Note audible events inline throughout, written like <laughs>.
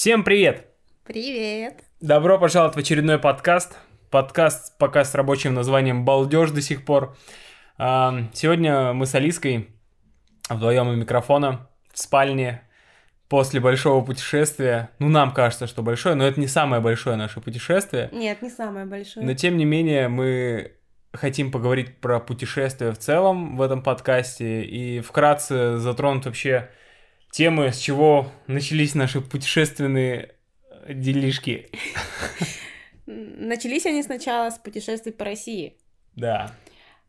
Всем привет! Привет! Добро пожаловать в очередной подкаст. Подкаст пока с рабочим названием «Балдеж» до сих пор. А, Сегодня мы с Алиской вдвоем у микрофона в спальне после большого путешествия. Ну, нам кажется, что большое, но это не самое большое наше путешествие. Нет, не самое большое. Но тем не менее мы хотим поговорить про путешествия в целом в этом подкасте и вкратце затронуть вообще темы, с чего начались наши путешественные делишки. Начались они сначала с путешествий по России. Да.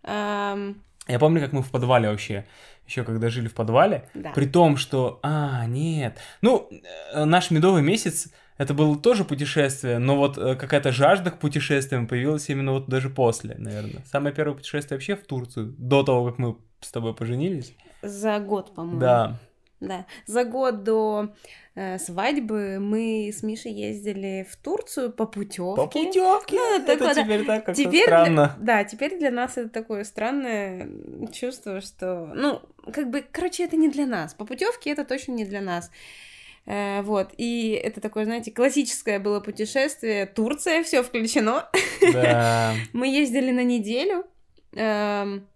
Ам, Я помню, как мы в подвале вообще, еще когда жили в подвале, да. при том, что, а, нет, ну, э, наш медовый месяц, это было тоже путешествие, но вот э, какая-то жажда к путешествиям появилась именно вот даже после, наверное. Самое первое путешествие вообще в Турцию, до того, как мы с тобой поженились. За год, по-моему. Да, Да. За год до э, свадьбы мы с Мишей ездили в Турцию по путевке. по путевке. Ну, это такое, да. теперь так как-то Теперь странно. Для, да, теперь для нас это такое странное чувство, что, ну, как бы, короче, это не для нас. По путевке это точно не для нас. Э, вот, и это такое, знаете, классическое было путешествие. Турция, все включено. Да, <laughs> Мы ездили на неделю эм,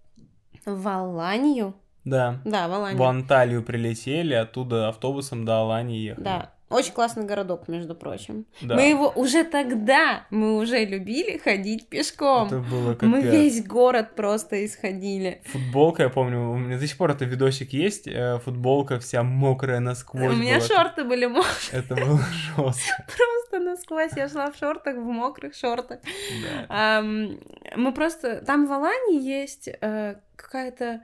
в Аланию. Да. Да, в Аланию. В Анталию прилетели, оттуда автобусом до Алании ехали. Да, очень классный городок, между прочим. Да. Мы его уже тогда, мы уже любили ходить пешком. Это было капец. Мы весь город просто исходили. Футболка, я помню, у меня до сих пор это видосик есть, э, футболка вся мокрая насквозь У меня была. шорты были мокрые, Это было жестко. <laughs> просто насквозь. Я шла в шортах, в мокрых шортах. Да. Мы просто... Там в Алании есть э, какая-то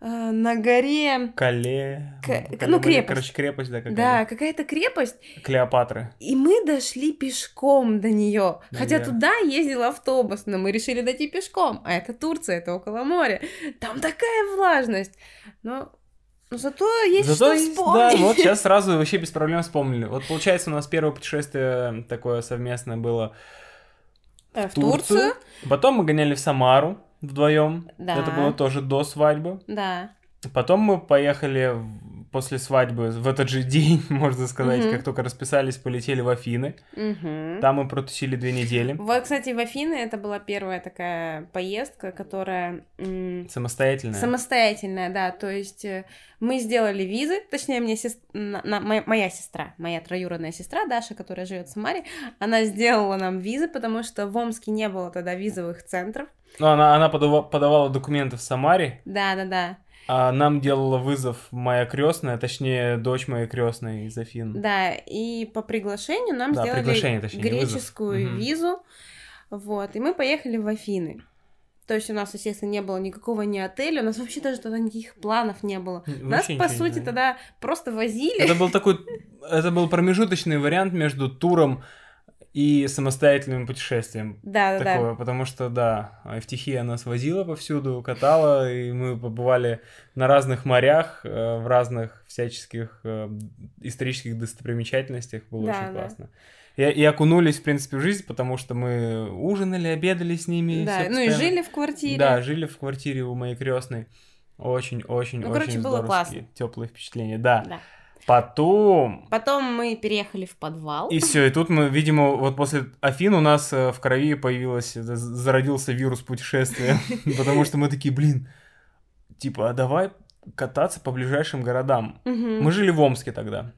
на горе... Кале. К- Кале- ну, крепость. Короче, крепость, да, какая-то. Да, какая-то крепость, Клеопатры. и мы дошли пешком до нее. Хотя Наверх. туда ездил автобус, но мы решили дойти пешком. А это Турция, это около моря. Там такая влажность. Но, но зато есть Зато что есть- вспомнить. Да, вот сейчас <laughs> сразу вообще без проблем вспомнили. Вот получается у нас первое путешествие такое совместное было Э, в Турцию. Турцию. Потом мы гоняли в Самару вдвоем. Да. Это было тоже до свадьбы. Да. Потом мы поехали после свадьбы, в этот же день, <laughs> можно сказать, Мгм. как только расписались, полетели в Афины. Мгм. Там мы протусили две недели. Вот, кстати, в Афины это была первая такая поездка, которая м, Самостоятельно. самостоятельная, да. То есть э, мы сделали визы, точнее, мне сес- на- на- моя, моя сестра, моя троюродная сестра Даша, которая живет в Самаре, она сделала нам визы, потому что в Омске не было тогда визовых центров. Ну, она, она подава- подавала документы в Самаре, Да, да, да. А нам делала вызов моя крестная, точнее, дочь моей крестной из Афин. Да, и по приглашению нам Да, сделали точнее, не вызов. греческую Мгм. визу. Вот, и мы поехали в Афины. То есть у нас, естественно, не было никакого ни отеля, у нас вообще даже тогда никаких планов не было. М, Нас, вообще по сути, тогда просто возили. Это был такой, это был промежуточный вариант между туром и самостоятельным путешествием. Да, да, да. такое, потому что, да, Евтихия нас возила повсюду, катала, и мы побывали на разных морях, э, в разных всяческих э, исторических достопримечательностях, было Да, очень да. классно. И, и окунулись, в принципе, в жизнь, потому что мы ужинали, обедали с ними. Да, ну и жили в квартире. Да, жили в квартире у моей крестной. Очень, очень, Ну, очень короче, было классно. теплые впечатления. Да. Да. Потом Потом мы переехали в подвал. и все, и тут мы, видимо, вот после Афин у нас э, в крови появилось, э, зародился вирус путешествия, <laughs> потому что мы такие, блин, типа, а давай кататься по ближайшим городам. Мы жили в Омске тогда.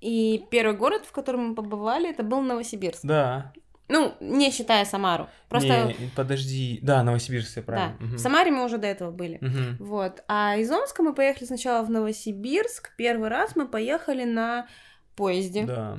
И первый город, в котором мы побывали, это был Новосибирск. Да. Ну, не считая Самару. Просто, Не, подожди. Да, Новосибирск, все да, правильно. Мгм. в Самаре мы уже до этого были. Мгм. Вот. А из Омска мы поехали сначала в Новосибирск. Первый раз мы поехали на поезде. Да.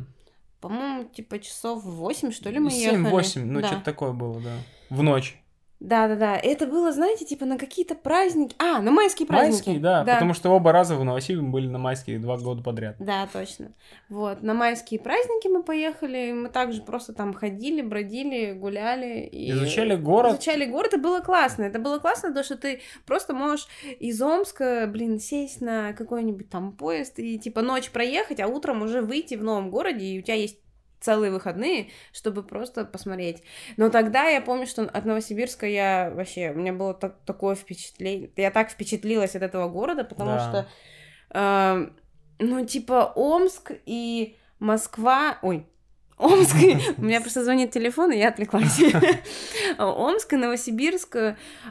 По-моему, типа часов 8, что ли, мы ехали. 7-8, ну да. что-то такое было, да. В ночь. Да, да, да. Это было, знаете, типа на какие-то праздники. А, на майские праздники. Майские, да, потому что оба раза в Новосибирске мы были на майские два года подряд. Да, точно. Вот, на майские праздники мы поехали, мы также просто там ходили, бродили, гуляли. И... Изучали город. Изучали город, и было классно. Это было классно, то, что ты просто можешь из Омска, блин, сесть на какой-нибудь там поезд и типа ночь проехать, а утром уже выйти в новом городе, и у тебя есть целые выходные, чтобы просто посмотреть. Но тогда я помню, что от Новосибирска я вообще, у меня было так- такое впечатление, я так впечатлилась от этого города, потому Да. что, э, ну, типа, Омск и Москва, ой, Омск, <laughs> у меня просто звонит телефон, и я отвлеклась. <laughs> Омск и Новосибирск,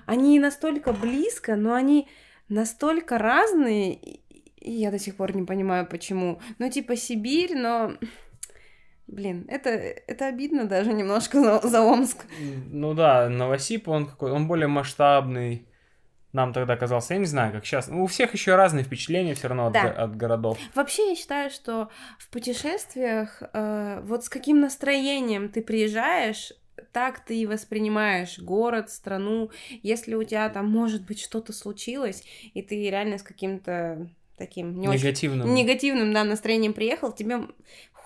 они настолько близко, но они настолько разные, и я до сих пор не понимаю, почему. Ну, типа Сибирь, но... Блин, это, это обидно даже немножко за, за Омск. Ну да, Новосиб, он какой, он более масштабный. Нам тогда казался, я не знаю, как сейчас. Ну, у всех еще разные впечатления все равно Да. от, от городов. Вообще, я считаю, что в путешествиях э, вот с каким настроением ты приезжаешь, так ты и воспринимаешь город, страну. Если у тебя там, может быть, что-то случилось, и ты реально с каким-то таким не очень Негативным. негативным да, настроением приехал, тебе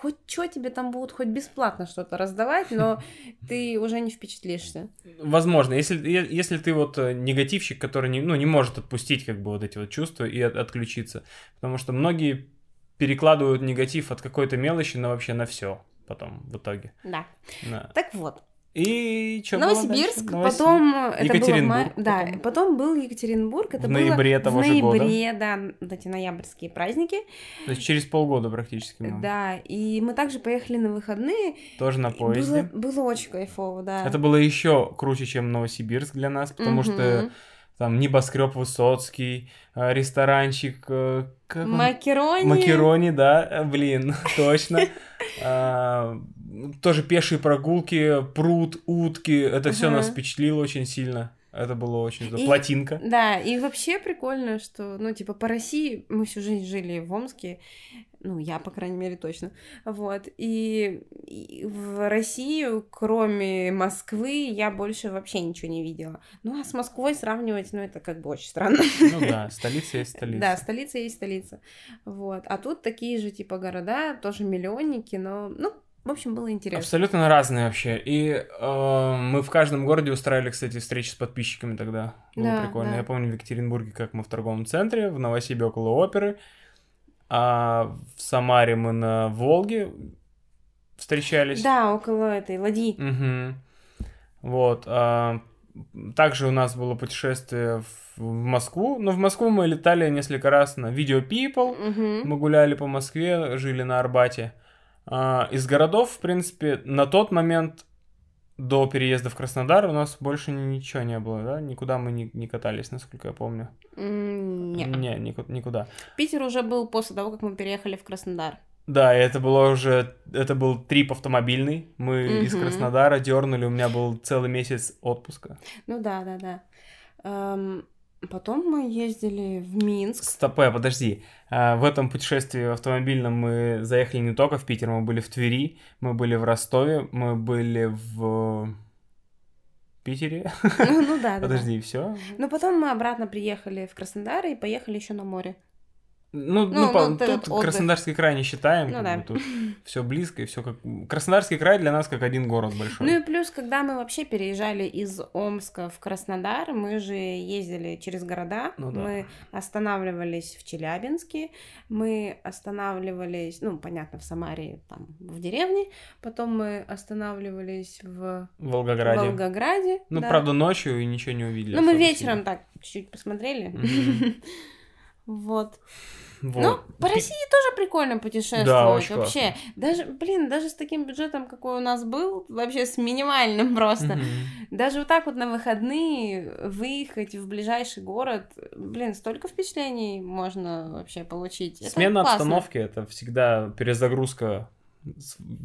хоть что тебе там будут, хоть бесплатно что-то раздавать, но <laughs> ты уже не впечатлишься. Возможно, если, если ты вот э, негативщик, который не, ну, не может отпустить как бы вот эти вот чувства и от- отключиться. Потому что многие перекладывают негатив от какой-то мелочи на вообще на все потом в итоге. Да. Да. Так вот, И что Новосибирск, потом э, это было в Екатеринбург мае- да, потом. потом был Екатеринбург, это В было ноябре в того же года. ноябре, да, вот эти ноябрьские праздники, То есть через полгода практически мы. да, и мы также поехали на выходные, Тоже на поезде. было, было очень кайфово, да. Это было еще круче, чем Новосибирск для нас, потому что Мгм. там небоскреб Высоцкий, э, ресторанчик, э? Макерони. Макерони, да, э, блин, <laughs> точно. <laughs> Тоже пешие прогулки, пруд, утки, это все Ага. нас впечатлило очень сильно. Это было очень здорово. И- Плотинка. Да, и вообще прикольно, что, ну, типа, по России мы всю жизнь жили в Омске, ну, я, по крайней мере, точно, вот, и, и в Россию, кроме Москвы, я больше вообще ничего не видела. Ну, а с Москвой сравнивать, ну, это как бы очень странно. Ну да, столица есть <laughs> столица. Да, столица есть столица, вот, а тут такие же, типа, города, тоже миллионники, но, ну, в общем, было интересно. Абсолютно разные вообще. И э, мы в каждом городе устраивали, кстати, встречи с подписчиками тогда. Было Да, прикольно. да. Я помню в Екатеринбурге, как мы в торговом центре, в Новосибе около оперы, а в Самаре мы на Волге встречались. Да, около этой ладьи. Мгм. Вот. а, также у нас было путешествие в, в Москву. Но в Москву мы летали несколько раз на Video People. Мгм. Мы гуляли по Москве, жили на Арбате. А, из городов, в принципе, на тот момент до переезда в Краснодар у нас больше ничего не было, да? Никуда мы не, не катались, насколько я помню. М, не. Не, нику- никуда. Питер уже был после того, как мы переехали в Краснодар. Да, это было уже, это был трип автомобильный. Мы из Мгм. Краснодара дернули, у меня был целый месяц отпуска. Ну да, да, да. Эм, потом мы ездили в Минск. Стопе, подожди. А, В этом путешествии автомобильном мы заехали не только в Питер, мы были в Твери, мы были в Ростове, мы были в Питере. Ну да, да. да. Подожди, все. Но потом мы обратно приехали в Краснодар и поехали еще на море. Ну, Ну, ну, по- ну, вот тут отдых. Краснодарский край не считаем, Ну да. бы тут <laughs> все близко и все как. Краснодарский край для нас как один город большой. Ну и плюс, когда мы вообще переезжали из Омска в Краснодар, мы же ездили через города, Ну да. мы останавливались в Челябинске, мы останавливались, ну, понятно, в Самаре, там, в деревне, потом мы останавливались в Волгограде. Волгограде. Ну, да. правда, ночью и ничего не увидели. Ну, мы вечером так чуть-чуть посмотрели. Мгм. <laughs> Вот. Ну, Вот. по России тоже прикольно путешествовать. Да, очень вообще. Даже, блин, даже с таким бюджетом, какой у нас был, вообще с минимальным <laughs> просто. Мгм. Даже вот так вот на выходные выехать в ближайший город, блин, столько впечатлений можно вообще получить. Это Смена классно. обстановки это всегда перезагрузка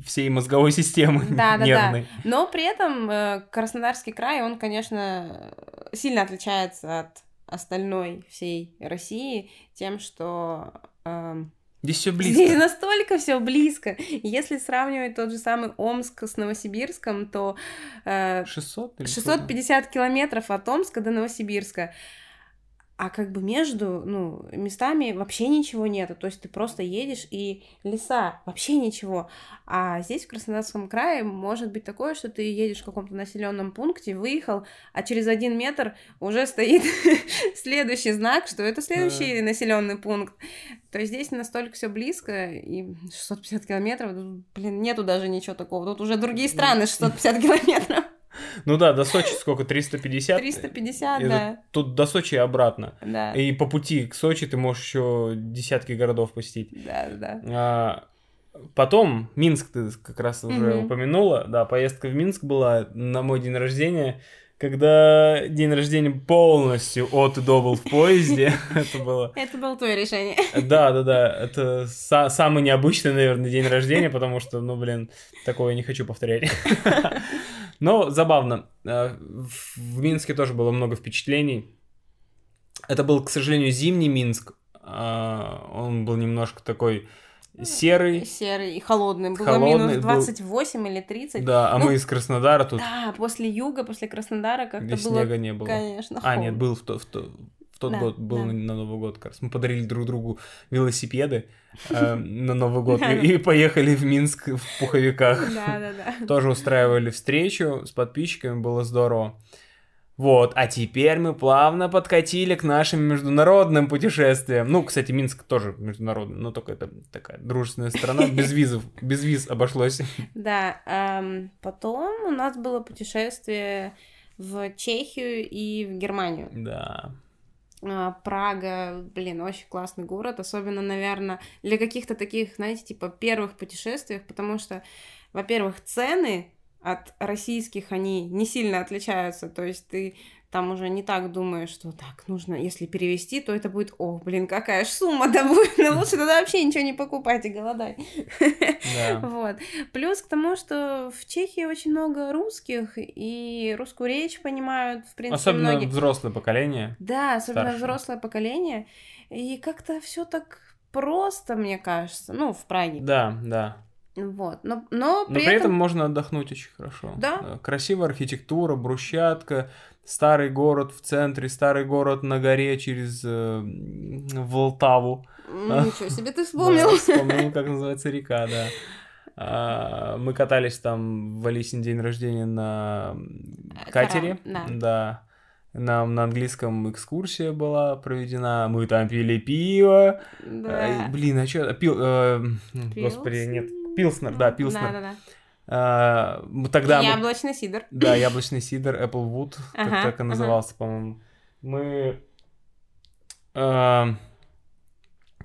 всей мозговой <laughs> системы Да, да, да. нервной. Но при этом э, Краснодарский край, он, конечно, сильно отличается от остальной всей России тем, что эм, Здесь все <laughs> близко. Здесь настолько все близко. Если сравнивать тот же самый Омск с Новосибирском, то э, 600 или 650 километров от Омска до Новосибирска. А как бы между, ну, местами вообще ничего нету. То есть ты просто едешь и леса, вообще ничего. А здесь, в Краснодарском крае, может быть такое, что ты едешь в каком-то населенном пункте, выехал, а через один метр уже стоит <laughs> следующий знак, что это следующий населенный пункт. То есть здесь настолько все близко, и 650 километров, блин, нету даже ничего такого. Тут уже другие страны 650 километров. Ну да, до Сочи сколько? 350? 350, Это да. Тут до Сочи и обратно. Да. И по пути к Сочи ты можешь еще десятки городов посетить. Да, да. А, Потом Минск ты как раз уже Мгм. упомянула. Да, поездка в Минск была на мой день рождения, когда день рождения полностью от и до был в поезде. <laughs> Это было... Это было твое решение. Да, да, да. <laughs> Это са- самый необычный, наверное, день рождения, потому что, ну, блин, такое не хочу повторять. <laughs> Но забавно. Э, В Минске тоже было много впечатлений. Это был, к сожалению, зимний Минск. А, Он был немножко такой серый. Серый и холодный. Было Холодный, минус был- 28 или 30. Да, а Ну, мы из Краснодара тут, Да, после юга, после Краснодара как-то было, снега не было. конечно, А, нет, холодно. был в, то- в то- в тот Да, год, был да. на, Новый год как раз. Мы подарили друг другу велосипеды э, на Новый год и, и поехали в Минск в пуховиках. Да, да, да. Тоже устраивали встречу с подписчиками, было здорово. Вот, а теперь мы плавно подкатили к нашим международным путешествиям. Ну, кстати, Минск тоже международный, но только это такая дружественная страна, <laughs> без визов, без виз обошлось. Да, потом у нас было путешествие в Чехию и в Германию. Да. А, Прага, блин, очень классный город, особенно, наверное, для каких-то таких, знаете, типа первых путешествиях, потому что, во-первых, цены от российских, они не сильно отличаются, то есть ты там уже не так думаешь, что так, нужно, если перевести, то это будет, о, блин, какая ж сумма-то будет, ну лучше тогда вообще ничего не покупать и голодать. Да. <laughs> Вот. Плюс к тому, что в Чехии очень много русских, и русскую речь понимают, в принципе, Особенно многие. взрослое поколение. Да, особенно старшее. взрослое поколение. И как-то все так просто, мне кажется. Ну, в Праге. Да, да. Вот. Но, но Но при, при этом этом... можно отдохнуть очень хорошо. Да. Э, Красивая архитектура, брусчатка, старый город в центре, старый город на горе через э, Волтаву. Ничего себе ты <laughs> Да, вспомнил. вспомнил, как называется река, да. А, Мы катались там в Алисин день рождения на Э, катере. корабль, да. Нам на английском экскурсия была проведена. Мы там пили пиво. Да. Ай, Блин, а что? Пил... э, Господи, нет. Пилснер, да, Пилснер. Да, да, да. А, мы Тогда мы- Яблочный сидр. Да, яблочный сидр, Applewood, как Ага, так и ага. назывался, по-моему. Мы а,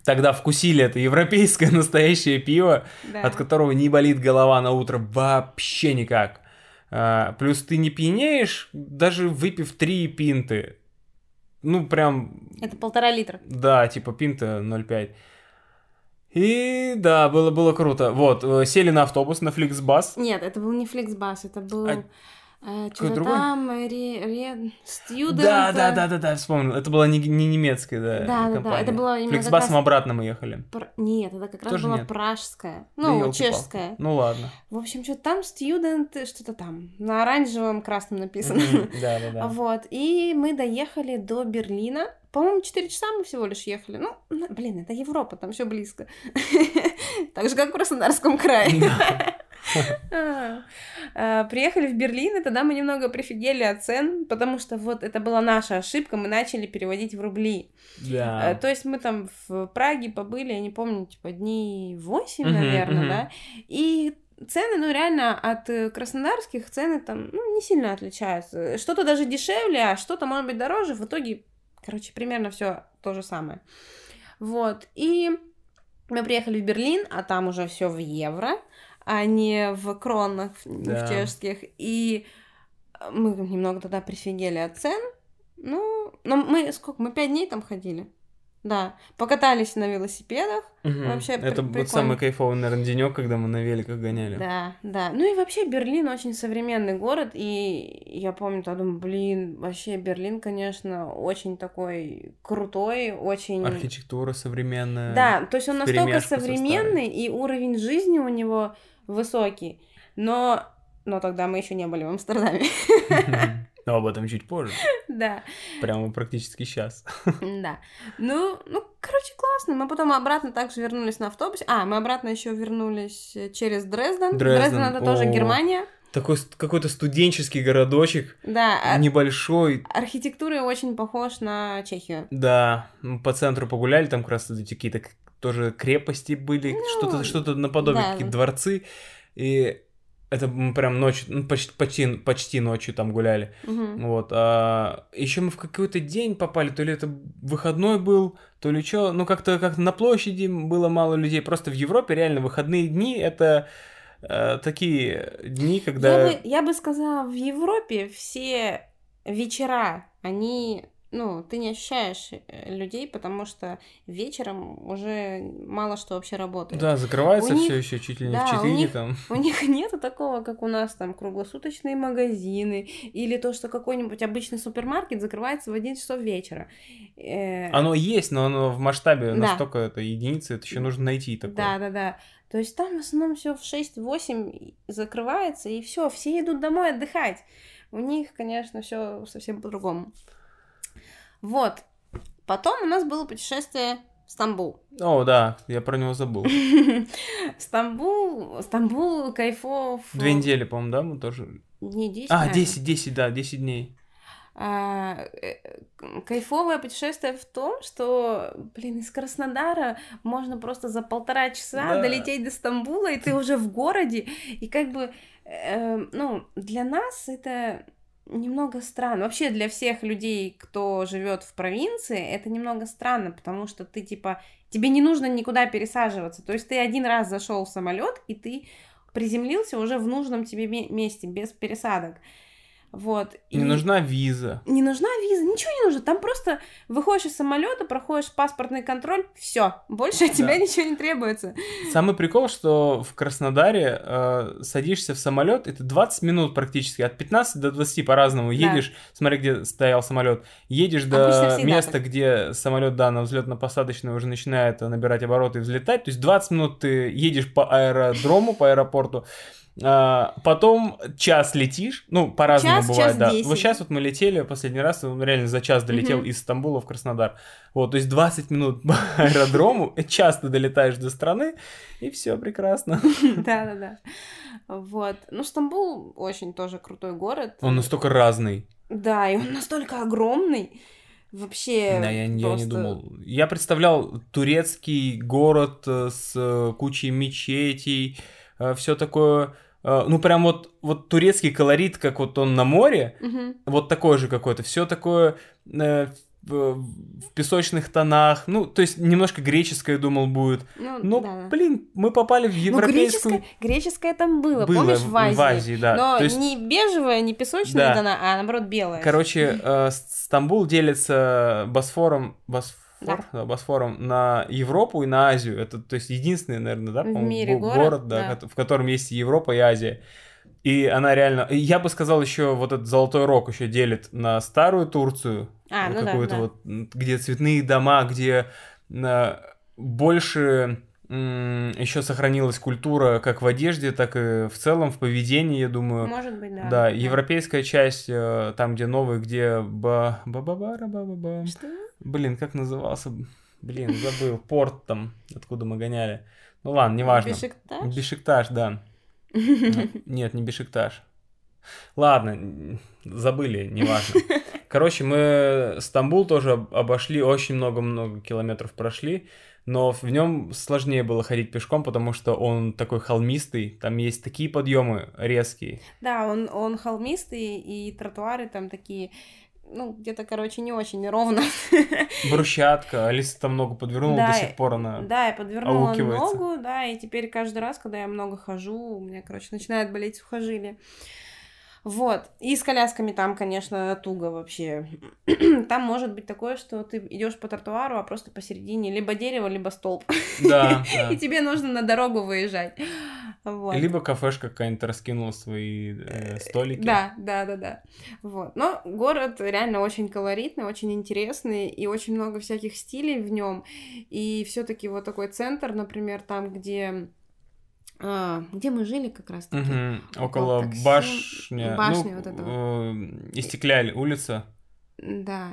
тогда вкусили это европейское <laughs> настоящее пиво, Да. от которого не болит голова на утро вообще никак. А, плюс ты не пьянеешь, даже выпив три пинты. Ну, прям, Это полтора литра. да, типа пинта 0,5. И да, было, было круто. Вот, э, сели на автобус, на Flixbus. Нет, это был не Фликсбас, это был... А что-то другой? там, ре, ре, Да, да, э, да, да, да, вспомнил. Это была не, не немецкая, да, Да, да, да, компания. это была именно как Фликсбасом раз- обратно мы ехали. Пр- Нет, это как раз Тоже была нет. пражская. Да Ну, ёлки-палки. чешская. Ну ладно. В общем, что там студент, что-то там, на оранжевом красном написано. Да, да, да. <laughs> Вот, и мы доехали до Берлина. По-моему, 4 часа мы всего лишь ехали. Ну, блин, это Европа, там все близко. <laughs> Так же, как в Краснодарском крае. А, <laughs> а, Приехали в Берлин, и тогда мы немного прифигели от цен, потому что вот это была наша ошибка, мы начали переводить в рубли. Да. То есть мы там в Праге побыли, я не помню, типа дней 8, Мгм, наверное, да. И цены, ну, реально от э, краснодарских цены там, ну, не сильно отличаются. Что-то даже дешевле, а что-то, может быть, дороже. В итоге, короче, примерно все то же самое. Вот. И мы приехали в Берлин, а там уже все в евро, а не в кронах, Да. в чешских. И мы немного тогда прифигели от цен. Ну, но мы сколько? Мы пять дней там ходили. Да, покатались на велосипедах. Мгм. вообще Это вот прикольно. самый кайфовый, наверное, денек, когда мы на великах гоняли. Да, да. Ну и вообще Берлин очень современный город, и я помню, я думаю, блин, вообще Берлин, конечно, очень такой крутой, очень... Архитектура современная. Да, то есть он настолько современный, и уровень жизни у него высокий, но... Но тогда мы еще не были в Амстердаме. Но об этом чуть позже. <laughs> Да, Прямо практически сейчас. да. Ну, ну, короче, классно. Мы потом обратно также вернулись на автобусе. А, мы обратно еще вернулись э, через Дрезден. Дрезден, это тоже. Германия. Такой какой-то студенческий городочек, Да, а- небольшой. архитектурой очень похож на Чехию. Да, мы по центру погуляли, там как раз какие-то тоже крепости были, Ну, что-то что наподобие да. какие-то дворцы. И Это мы прям ночью, ну, почти, почти, почти ночью там гуляли. Мгм. Вот. А еще мы в какой-то день попали, то ли это выходной был, то ли что. Ну, как-то как на площади было мало людей. Просто в Европе реально выходные дни это э, такие дни, когда. Я бы, я бы сказала, в Европе все вечера, они, ну, ты не ощущаешь э, людей, потому что вечером уже мало что вообще работает. Да, закрывается У все них- еще чуть ли не да, в у 4 них- там. <laughs> У них нету такого, как у нас там круглосуточные магазины или то, что какой-нибудь обычный супермаркет закрывается в 11 часов вечера. Э, Оно есть, но оно в масштабе Да. настолько это единицы, это еще нужно найти такое. Да, да, да. То есть там в основном все в 6-8 закрывается, и все, все идут домой отдыхать. У них, конечно, все совсем по-другому. Вот. Потом у нас было путешествие в Стамбул. О, да, я про него забыл. <laughs> Стамбул, Стамбул, кайфов. Две недели, по-моему, да, мы тоже. Не 10, А, наверное. 10, 10, да, 10 дней. А, э, кайфовое путешествие в том, что, блин, из Краснодара можно просто за полтора часа Да. долететь до Стамбула, и ты уже в городе, и как бы, э, ну, для нас это немного странно. Вообще для всех людей, кто живет в провинции, это немного странно, потому что ты типа тебе не нужно никуда пересаживаться. То есть ты один раз зашел в самолет и ты приземлился уже в нужном тебе ме- месте без пересадок. Вот. Не И- нужна виза. не нужна виза, ничего не нужно. Там просто выходишь из самолета, проходишь паспортный контроль, все, больше от тебя Да. ничего не требуется. Самый прикол, что в Краснодаре э, садишься в самолет, это 20 минут практически, от 15 до 20 по-разному. Да. Едешь, смотри, где стоял самолет, едешь Обычно до места, так. где самолет, да, на взлетно-посадочной уже начинает э, набирать обороты и взлетать. То есть 20 минут ты едешь по аэродрому, по аэропорту, а, потом час летишь, ну, по-разному Час, бывает, час да. десять. Вот сейчас вот мы летели последний раз, он реально за час долетел Мгм. из Стамбула в Краснодар. Вот, то есть 20 минут по <laughs> аэродрому, час ты долетаешь до страны, и все прекрасно. <laughs> Да-да-да. Вот. Ну, Стамбул очень тоже крутой город. Он настолько разный. Да, и он настолько огромный. Вообще Да, я, я не просто- думал. Я представлял турецкий город э, с э, кучей мечетей, все такое. э, Ну, прям вот, вот турецкий колорит, как вот он на море, Мгм. вот такой же какой-то. Все такое э, в, в песочных тонах. Ну, то есть немножко греческое, думал, будет. Ну, Но, да. блин, мы попали в Ну, европейскую... греческое, греческое там было, Было помнишь, в Азии? да. Но То есть, не бежевая, не песочная Да. тона, а наоборот белая. короче, <laughs> э, Стамбул делится Босфором, Босфор, Да. да, Босфором на Европу и на Азию. Это, то есть, единственный, наверное, да, В мире го- город, да, да. в котором есть и Европа, и Азия. И она реально, я бы сказал, еще вот этот Золотой Рог еще делит на старую Турцию, А, ну да, какую-то да. вот, м, где цветные дома, где э, больше еще сохранилась культура как в одежде, так и в целом в поведении, я думаю. Может быть, да. Да, европейская часть, э, там, где новый, где ба ба ба ба ба ба ба Что? Блин, как назывался? Блин, забыл. Порт там, откуда мы гоняли. Ну ладно, неважно. Бешикташ? Бешикташ, да. <laughs> Нет, не Бешикташ. Ладно, забыли, неважно. <laughs> Короче, мы Стамбул тоже об- обошли, очень много-много километров прошли, но в нем сложнее было ходить пешком, потому что он такой холмистый, там есть такие подъемы резкие. Да, он, он холмистый, и тротуары там такие, ну, где-то, короче, не очень ровно. <laughs> Брусчатка, Алиса там ногу подвернула, Да, до сих пор она... Да, я подвернула ногу, да, и теперь каждый раз, когда я много хожу, у меня, короче, начинает болеть сухожилие. Вот. И с колясками там, конечно, туго вообще. <clears throat> Там может быть такое, что ты идешь по тротуару, а просто посередине либо дерево, либо столб. Да, <laughs> да. И тебе нужно на дорогу выезжать. Вот. Либо кафешка какая-нибудь раскинула свои э, столики. Да, да, да, да. Вот. Но город реально очень колоритный, очень интересный, и очень много всяких стилей в нем. И все-таки вот такой центр, например, там, где. А, где мы жили как раз таки. Мгм. Около Около такси- башни. башни ну, вот этого. э, Истекляли улица. Да.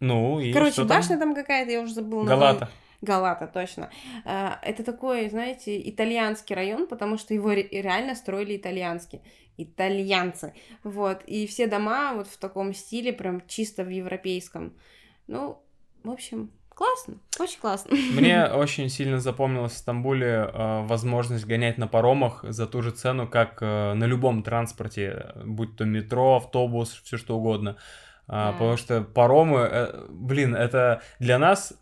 Ну, и Короче, что там? башня там какая-то, я уже забыла. Галата. Галата, точно. А, Это такой, знаете, итальянский район, потому что его ре- реально строили итальянски. Итальянцы. Вот. И все дома вот в таком стиле, прям чисто в европейском. Ну, в общем, Классно, очень классно. Мне <laughs> очень сильно запомнилась в Стамбуле э, возможность гонять на паромах за ту же цену, как э, на любом транспорте, будь то метро, автобус, все что угодно. А, Да. Потому что паромы, э, блин, это для нас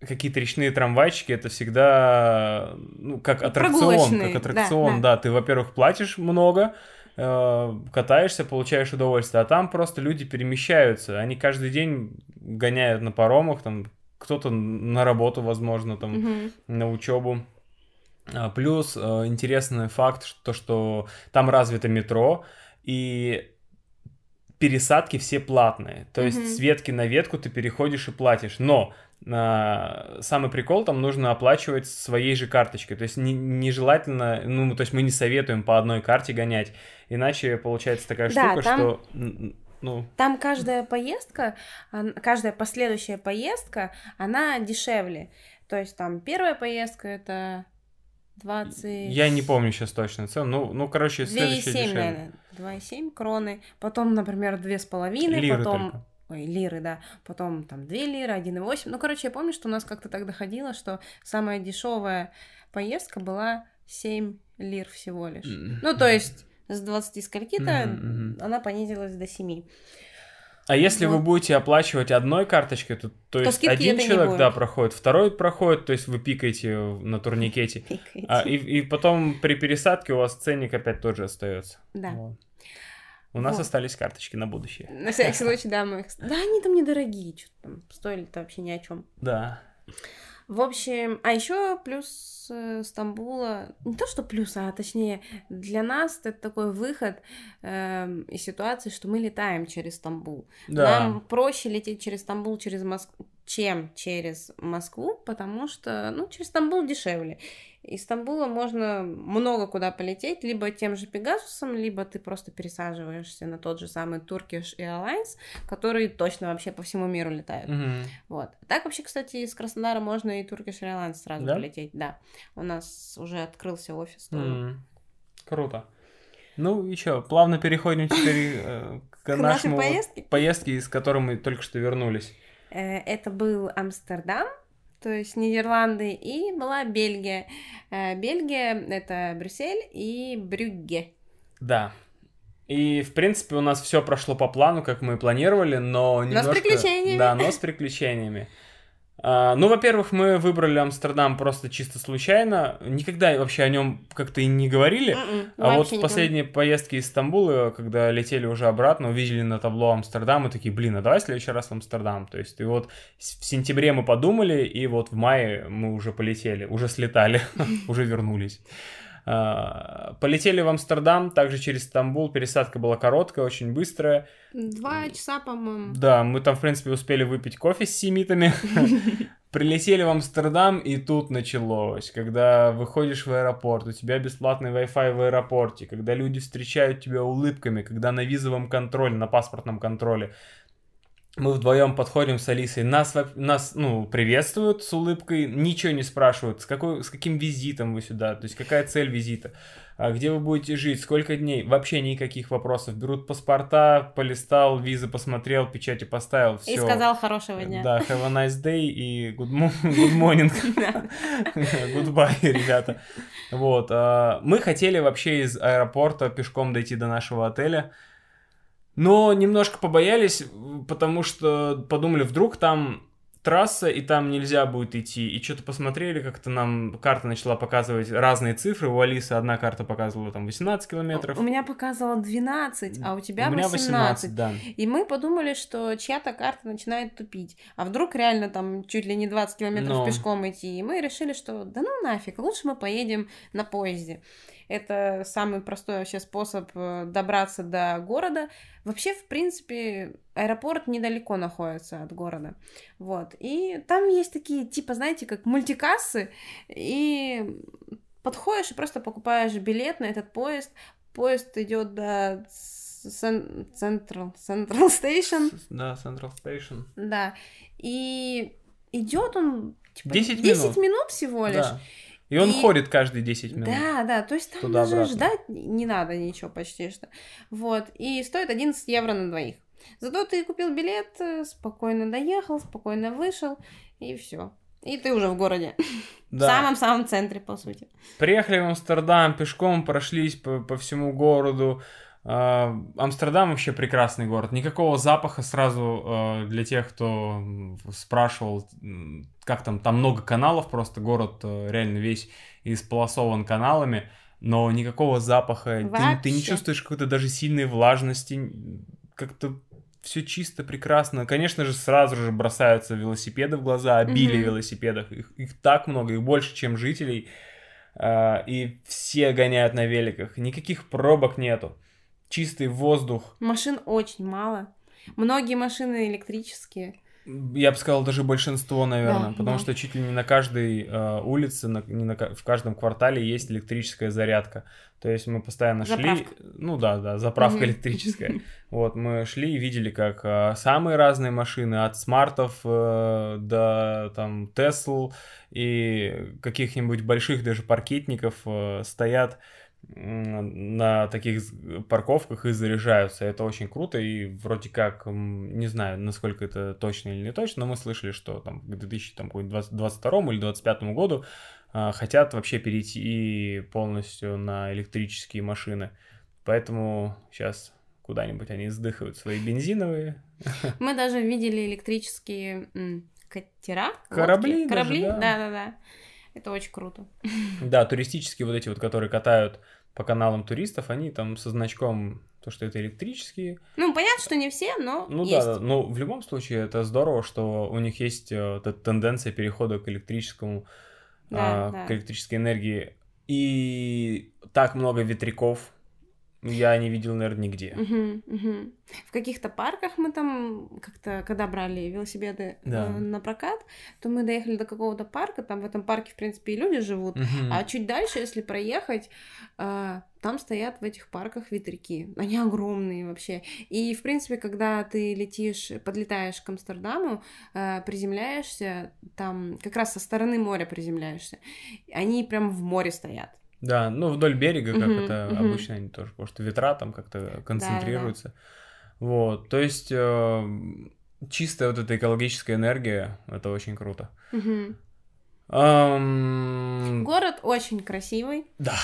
какие-то речные трамвайчики, это всегда ну, как аттракцион, Прогулочные, как да, аттракцион, да, Ты, во-первых, платишь много, э, катаешься, получаешь удовольствие, а там просто люди перемещаются, они каждый день гоняют на паромах, там кто-то на работу, возможно, там Мгм. на учебу. А, Плюс э, интересный факт, что, что там развито метро, и пересадки все платные. То есть Мгм. с ветки на ветку ты переходишь и платишь. Но а, самый прикол, там нужно оплачивать своей же карточкой. То есть не- нежелательно, ну, то есть мы не советуем по одной карте гонять, иначе получается такая Да, штука, там- что, ну, Там каждая поездка, каждая последующая поездка, она дешевле. То есть там первая поездка это 20... я не помню сейчас точно цену. Ну, ну короче, следующая 2,7, дешевле. наверное. 2,7 кроны. Потом, например, 2,5. Лиры потом... только. Ой, лиры, да. Потом там 2 лиры, 1,8. Ну, короче, я помню, что у нас как-то так доходило, что самая дешевая поездка была 7 лир всего лишь. Ну, то есть с 20 скольки-то мгм. она понизилась до 7. А если вы Вот. будете оплачивать одной карточкой, то, то есть скидки один человек, да, проходит, второй проходит, то есть вы пикаете на турникете. А, и, и потом при пересадке у вас ценник опять тот же остается. Да. Вот. У нас Вот. остались карточки на будущее. На всякий случай, да, мы их... Да, они там недорогие, что там, стоили-то вообще ни о чем. Да. В общем, а еще плюс э, Стамбула, не то что плюс, а точнее для нас это такой выход эм, из ситуации, что мы летаем через Стамбул. Да. Нам проще лететь через Стамбул, через Москву, чем через Москву, потому что, ну, через Стамбул дешевле. Из Стамбула можно много куда полететь, либо тем же Пегасусом, либо ты просто пересаживаешься на тот же самый Turkish Airlines, который точно вообще по всему миру летает. Мгм. Вот. Так вообще, кстати, из Краснодара можно и Turkish Airlines сразу Да? полететь. Да. У нас уже открылся офис. М. Круто. Ну и что, плавно переходим теперь э, к, К нашей нашему поездке? поездке, из которой мы только что вернулись. Э, Это был Амстердам, то есть Нидерланды, и была Бельгия. Э, Бельгия — это Брюссель и Брюгге. Да. И, в принципе, у нас все прошло по плану, как мы и планировали, но с немножко... приключениями. Да, но с приключениями. А, ну, во-первых, мы выбрали Амстердам просто чисто случайно. Никогда вообще о нем как-то и не говорили. М-м, А вот в не последней поездке из Стамбула, когда летели уже обратно, увидели на табло Амстердам и такие, блин, а давай в следующий раз в Амстердам. То есть, и вот в сентябре мы подумали, и вот в мае мы уже полетели, уже слетали, <laughs> уже вернулись. А, Полетели в Амстердам, также через Стамбул, пересадка была короткая, очень быстрая. Два часа, по-моему. Да, мы там, в принципе, успели выпить кофе с семитами. <laughs> Прилетели в Амстердам, и тут началось. Когда выходишь в аэропорт, у тебя бесплатный Wi-Fi в аэропорте, когда люди встречают тебя улыбками, когда на визовом контроле, на паспортном контроле. Мы вдвоем подходим с Алисой, нас, нас ну, приветствуют с улыбкой, ничего не спрашивают, с, какой, с каким визитом вы сюда, то есть какая цель визита, а где вы будете жить, сколько дней, вообще никаких вопросов. Берут паспорта, полистал, визы посмотрел, печати поставил, все. И сказал хорошего дня. Да, have a nice day и good, good morning. <laughs> <laughs> Goodbye, ребята. Вот. а, Мы хотели вообще из аэропорта пешком дойти до нашего отеля. Но немножко побоялись, потому что подумали, вдруг там трасса, и там нельзя будет идти. И что-то посмотрели, как-то нам карта начала показывать разные цифры. У Алисы одна карта показывала там 18 километров. У меня показывало 12, а у тебя У меня 18. 18, да. И мы подумали, что чья-то карта начинает тупить. А вдруг реально там чуть ли не 20 километров Но. пешком идти. И мы решили, что да ну нафиг, лучше мы поедем на поезде. Это самый простой вообще способ э, добраться до города. Вообще, в принципе, аэропорт недалеко находится от города. Вот. И там есть такие, типа, знаете, как мультикассы. И подходишь и просто покупаешь билет на этот поезд. Поезд идет до Central, Central Station. Да, Central Station. Да. И идет он типа, 10 10 минут. минут всего лишь. Да. И он И- ходит каждые 10 минут. Да, да, то есть там даже ждать не надо ничего почти что. Вот, и стоит 11 евро на двоих. Зато ты купил билет, э, спокойно доехал, спокойно вышел, и все. И ты уже в городе. <laughs> Да. В самом-самом центре, по сути. Приехали в Амстердам, пешком прошлись по, по всему городу. А, Амстердам вообще прекрасный город. Никакого запаха сразу а, для тех, кто спрашивал, как там, там много каналов, просто город а, реально весь исполосован каналами, но никакого запаха. Ты, ты не чувствуешь какой-то даже сильной влажности, как-то все чисто, прекрасно. Конечно же, сразу же бросаются велосипеды в глаза, обилие Мгм. велосипедов. Их, их так много, их больше, чем жителей. А, и все гоняют на великах. Никаких пробок нету. Чистый воздух. Машин очень мало. Многие машины электрические. Я бы сказал, даже большинство, наверное, Да, потому да. что чуть ли не на каждой э, улице, на, не на в каждом квартале есть электрическая зарядка. То есть мы постоянно шли, Заправка. ну да, да, заправка Мгм. электрическая. <laughs> Вот мы шли и видели, как э, самые разные машины, от смартов э, до там Тесл и каких-нибудь больших даже паркетников э, стоят на таких парковках и заряжаются. Это очень круто и вроде как, не знаю, насколько это точно или не точно, но мы слышали, что там к 2022 или 2025 году а, хотят вообще перейти полностью на электрические машины. Поэтому сейчас куда-нибудь они сдыхают свои бензиновые. <laughs> Мы даже видели электрические катера. Корабли Корабли, да. да-да-да. Это очень круто. Да, туристические вот эти вот, которые катают по каналам туристов, они там со значком, то, что это электрические, Ну, понятно, что не все, но Ну есть. да, но в любом случае это здорово, что у них есть э, эта тенденция перехода к электрическому, Да, а, да. к электрической энергии. И так много ветряков я не видел, наверное, нигде. Мгм, мгм. В каких-то парках мы там как-то, когда брали велосипеды Да. э, на прокат, то мы доехали до какого-то парка, там в этом парке, в принципе, и люди живут. Мгм. А чуть дальше, если проехать, э, там стоят в этих парках ветряки. Они огромные вообще. И, в принципе, когда ты летишь, подлетаешь к Амстердаму, э, приземляешься, там как раз со стороны моря приземляешься, они прям в море стоят. Да, ну вдоль берега, как Мгм, это мгм. обычно они тоже, потому что ветра там как-то концентрируются. Вот, то есть э, чистая вот эта экологическая энергия, это очень круто. Мгм. Ам, Город очень красивый. Да.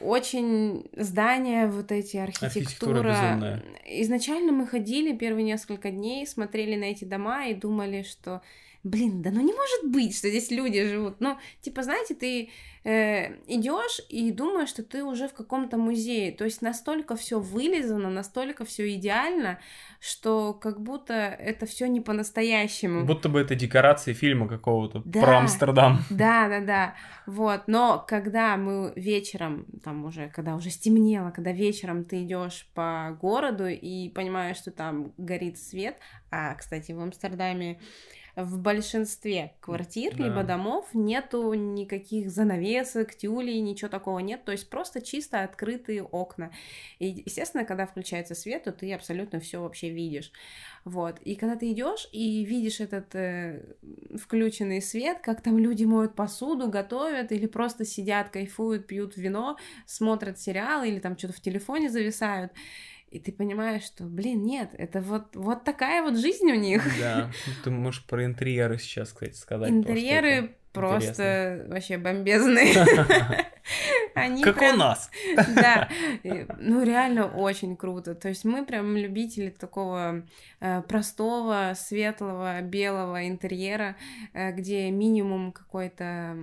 Очень здания, вот эти Архитектура архитектура. безумная. Изначально мы ходили первые несколько дней, смотрели на эти дома и думали, что, блин, да ну не может быть, что здесь люди живут. Ну, типа, знаете, ты идешь и думаешь, что ты уже в каком-то музее. То есть настолько все вылизано, настолько все идеально, что как будто это все не по-настоящему. Будто бы это декорации фильма какого-то Да. про Амстердам. Да, да, да. Вот. Но когда мы вечером, там уже, когда уже стемнело, когда вечером ты идешь по городу и понимаешь, что там горит свет, а, кстати, в Амстердаме в большинстве квартир Да. либо домов нету никаких занавесок, тюлей, ничего такого нет, то есть просто чисто открытые окна. И, естественно, когда включается свет, то ты абсолютно все вообще видишь. Вот. И когда ты идешь и видишь этот э, включенный свет, как там люди моют посуду, готовят или просто сидят, кайфуют, пьют вино, смотрят сериалы или там что-то в телефоне зависают, и ты понимаешь, что, блин, нет, это вот, вот такая вот жизнь у них. Да. Ты можешь про интерьеры сейчас, кстати, сказать. потому Интерьеры это просто вообще бомбезные. <laughs> Они Как у прям- нас. <laughs> Да, <laughs> ну реально очень круто. То есть мы прям любители такого э, простого, светлого, белого интерьера, э, где минимум какой-то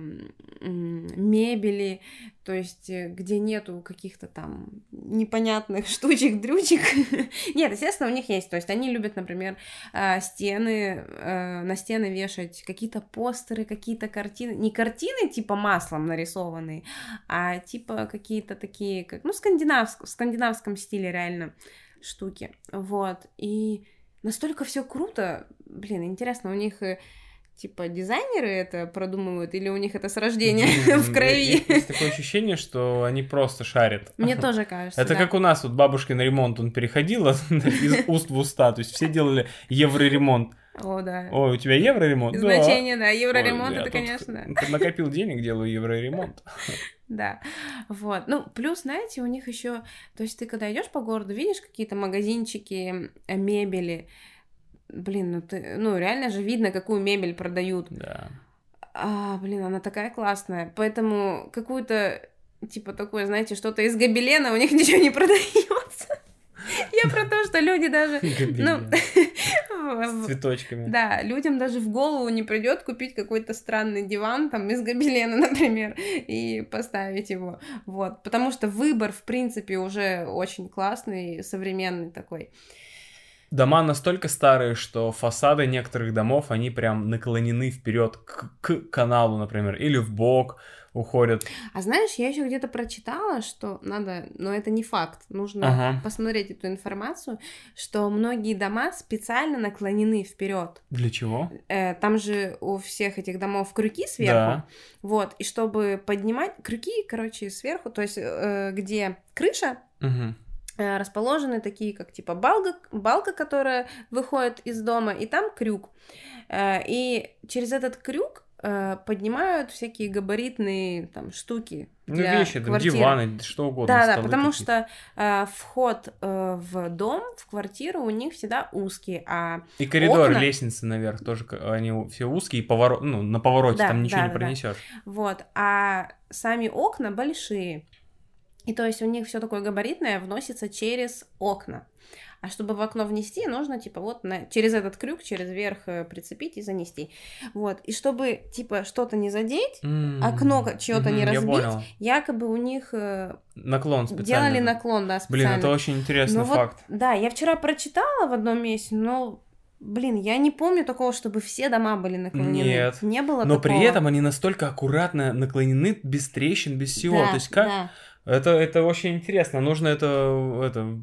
мебели, то есть э, где нету каких-то там непонятных <laughs> штучек, дрючек. Нет, естественно, у них есть. То есть они любят, например, стены, на стены вешать какие-то постеры, какие-то картины. Не картины типа маслом нарисованные, а типа какие-то такие, как, ну, скандинавск, в скандинавском стиле реально штуки. Вот. И настолько все круто. Блин, интересно, у них э, типа дизайнеры это продумывают или у них это с рождения <laughs> в крови? Есть есть такое ощущение, что они просто шарят. Мне тоже кажется. Это да. как у нас, вот бабушкин ремонт, он переходил <laughs> из уст в уста, то есть все делали евроремонт. О, да. Ой, у тебя евроремонт? Да. Значение, да, Ой, евроремонт, я это, тут конечно, да. х- <laughs> Накопил денег, делаю евроремонт. Да, вот. Ну, плюс, знаете, у них еще, то есть ты когда идешь по городу, видишь какие-то магазинчики э, мебели, блин, ну ты, ну реально же видно, какую мебель продают. Да. А, блин, она такая классная. Поэтому какую-то, типа такое, знаете, что-то из гобелена у них <laughs> ничего не продается. Я про то, что люди даже... Ну, С цветочками. да, людям даже в голову не придет купить какой-то странный диван, там, из гобелена, <laughs> например, и поставить его. Вот. Потому что выбор, в принципе, уже очень классный, современный такой. Дома настолько старые, что фасады некоторых домов, они прям наклонены вперед к, к каналу, например, или в бок уходят. А знаешь, я еще где-то прочитала, что надо, но это не факт, нужно Ага. посмотреть эту информацию, что многие дома специально наклонены вперед. Для чего? Э, там же у всех этих домов крюки сверху, Да. вот, и чтобы поднимать крюки, короче, сверху, то есть э, где крыша, Мгм. Э, расположены такие, как типа балка, балка, которая выходит из дома, и там крюк. Э, И через этот крюк э, поднимают всякие габаритные там штуки. Ну, для вещи, там, квартиры. диваны, что угодно. Да, да, потому какие-то. что э, вход э, в дом, в квартиру у них всегда узкий, а И коридор, окна- лестницы наверх тоже, они все узкие, и поворот, ну, на повороте Да, там ничего да, не да, да. пронесешь. вот, а сами окна большие. И то есть у них все такое габаритное вносится через окна. А чтобы в окно внести, нужно типа вот на, через этот крюк, через верх э, прицепить и занести. Вот. И чтобы типа что-то не задеть, М, Окно ка- чьё-то не я разбить. понял. якобы у них э, Наклон специально. делали наклон, да, Блин, специально. это очень интересный Ну вот, факт. Да, я вчера прочитала в одном месте, но, блин, я не помню такого, чтобы все дома были наклонены. Нет. Не было Но такого. при этом они настолько аккуратно наклонены, без трещин, без всего. Да, То есть как... да. Это, это очень интересно. Нужно это, это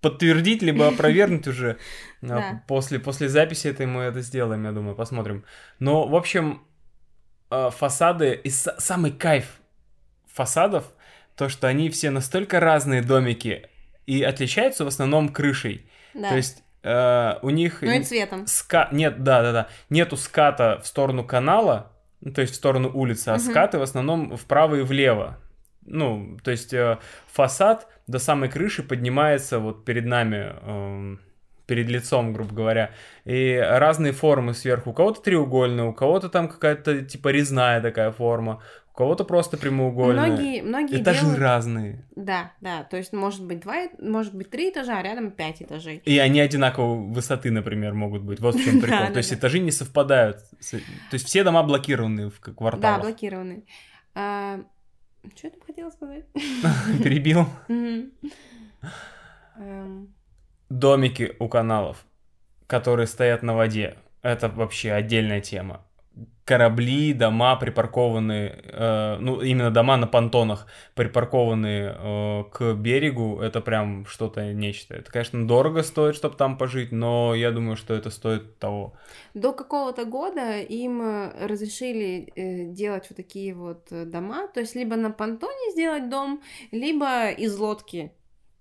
подтвердить, либо <laughs> опровергнуть уже. А. После, после записи этой мы это сделаем, я думаю, посмотрим. Но, в общем, э, фасады... И самый кайф фасадов, то, что они все настолько разные домики и отличаются в основном крышей. Да. То есть э, у них... Ну и цветом. ска... Нет, да, да, да. Нету ската в сторону канала, ну, то есть в сторону улицы, а Мгм. скаты в основном вправо и влево. Ну, то есть э, фасад до самой крыши поднимается вот перед нами, эм, перед лицом, грубо говоря. И разные формы сверху. У кого-то треугольная, у кого-то там какая-то типа резная такая форма, у кого-то просто прямоугольная. Многие, многие Этажи делают... разные. Да, да, то есть может быть два, э- может быть три этажа, а рядом пять этажей. И они одинаковой высоты, например, могут быть. Вот в чем <laughs> прикол. То есть этажи не совпадают. То есть все дома блокированы в к- Да, кварталах. Что я там хотела сказать? <laughs> Перебил. Эм, Домики у каналов, которые стоят на воде. Это вообще отдельная тема. Корабли, дома припаркованные, э, ну именно дома на понтонах припаркованные э, к берегу, это прям что-то нечто. Это, конечно, дорого стоит, чтобы там пожить, но я думаю, что это стоит того. До какого-то года им э, разрешили э, делать вот такие вот э, дома, то есть либо на понтоне сделать дом, либо из лодки,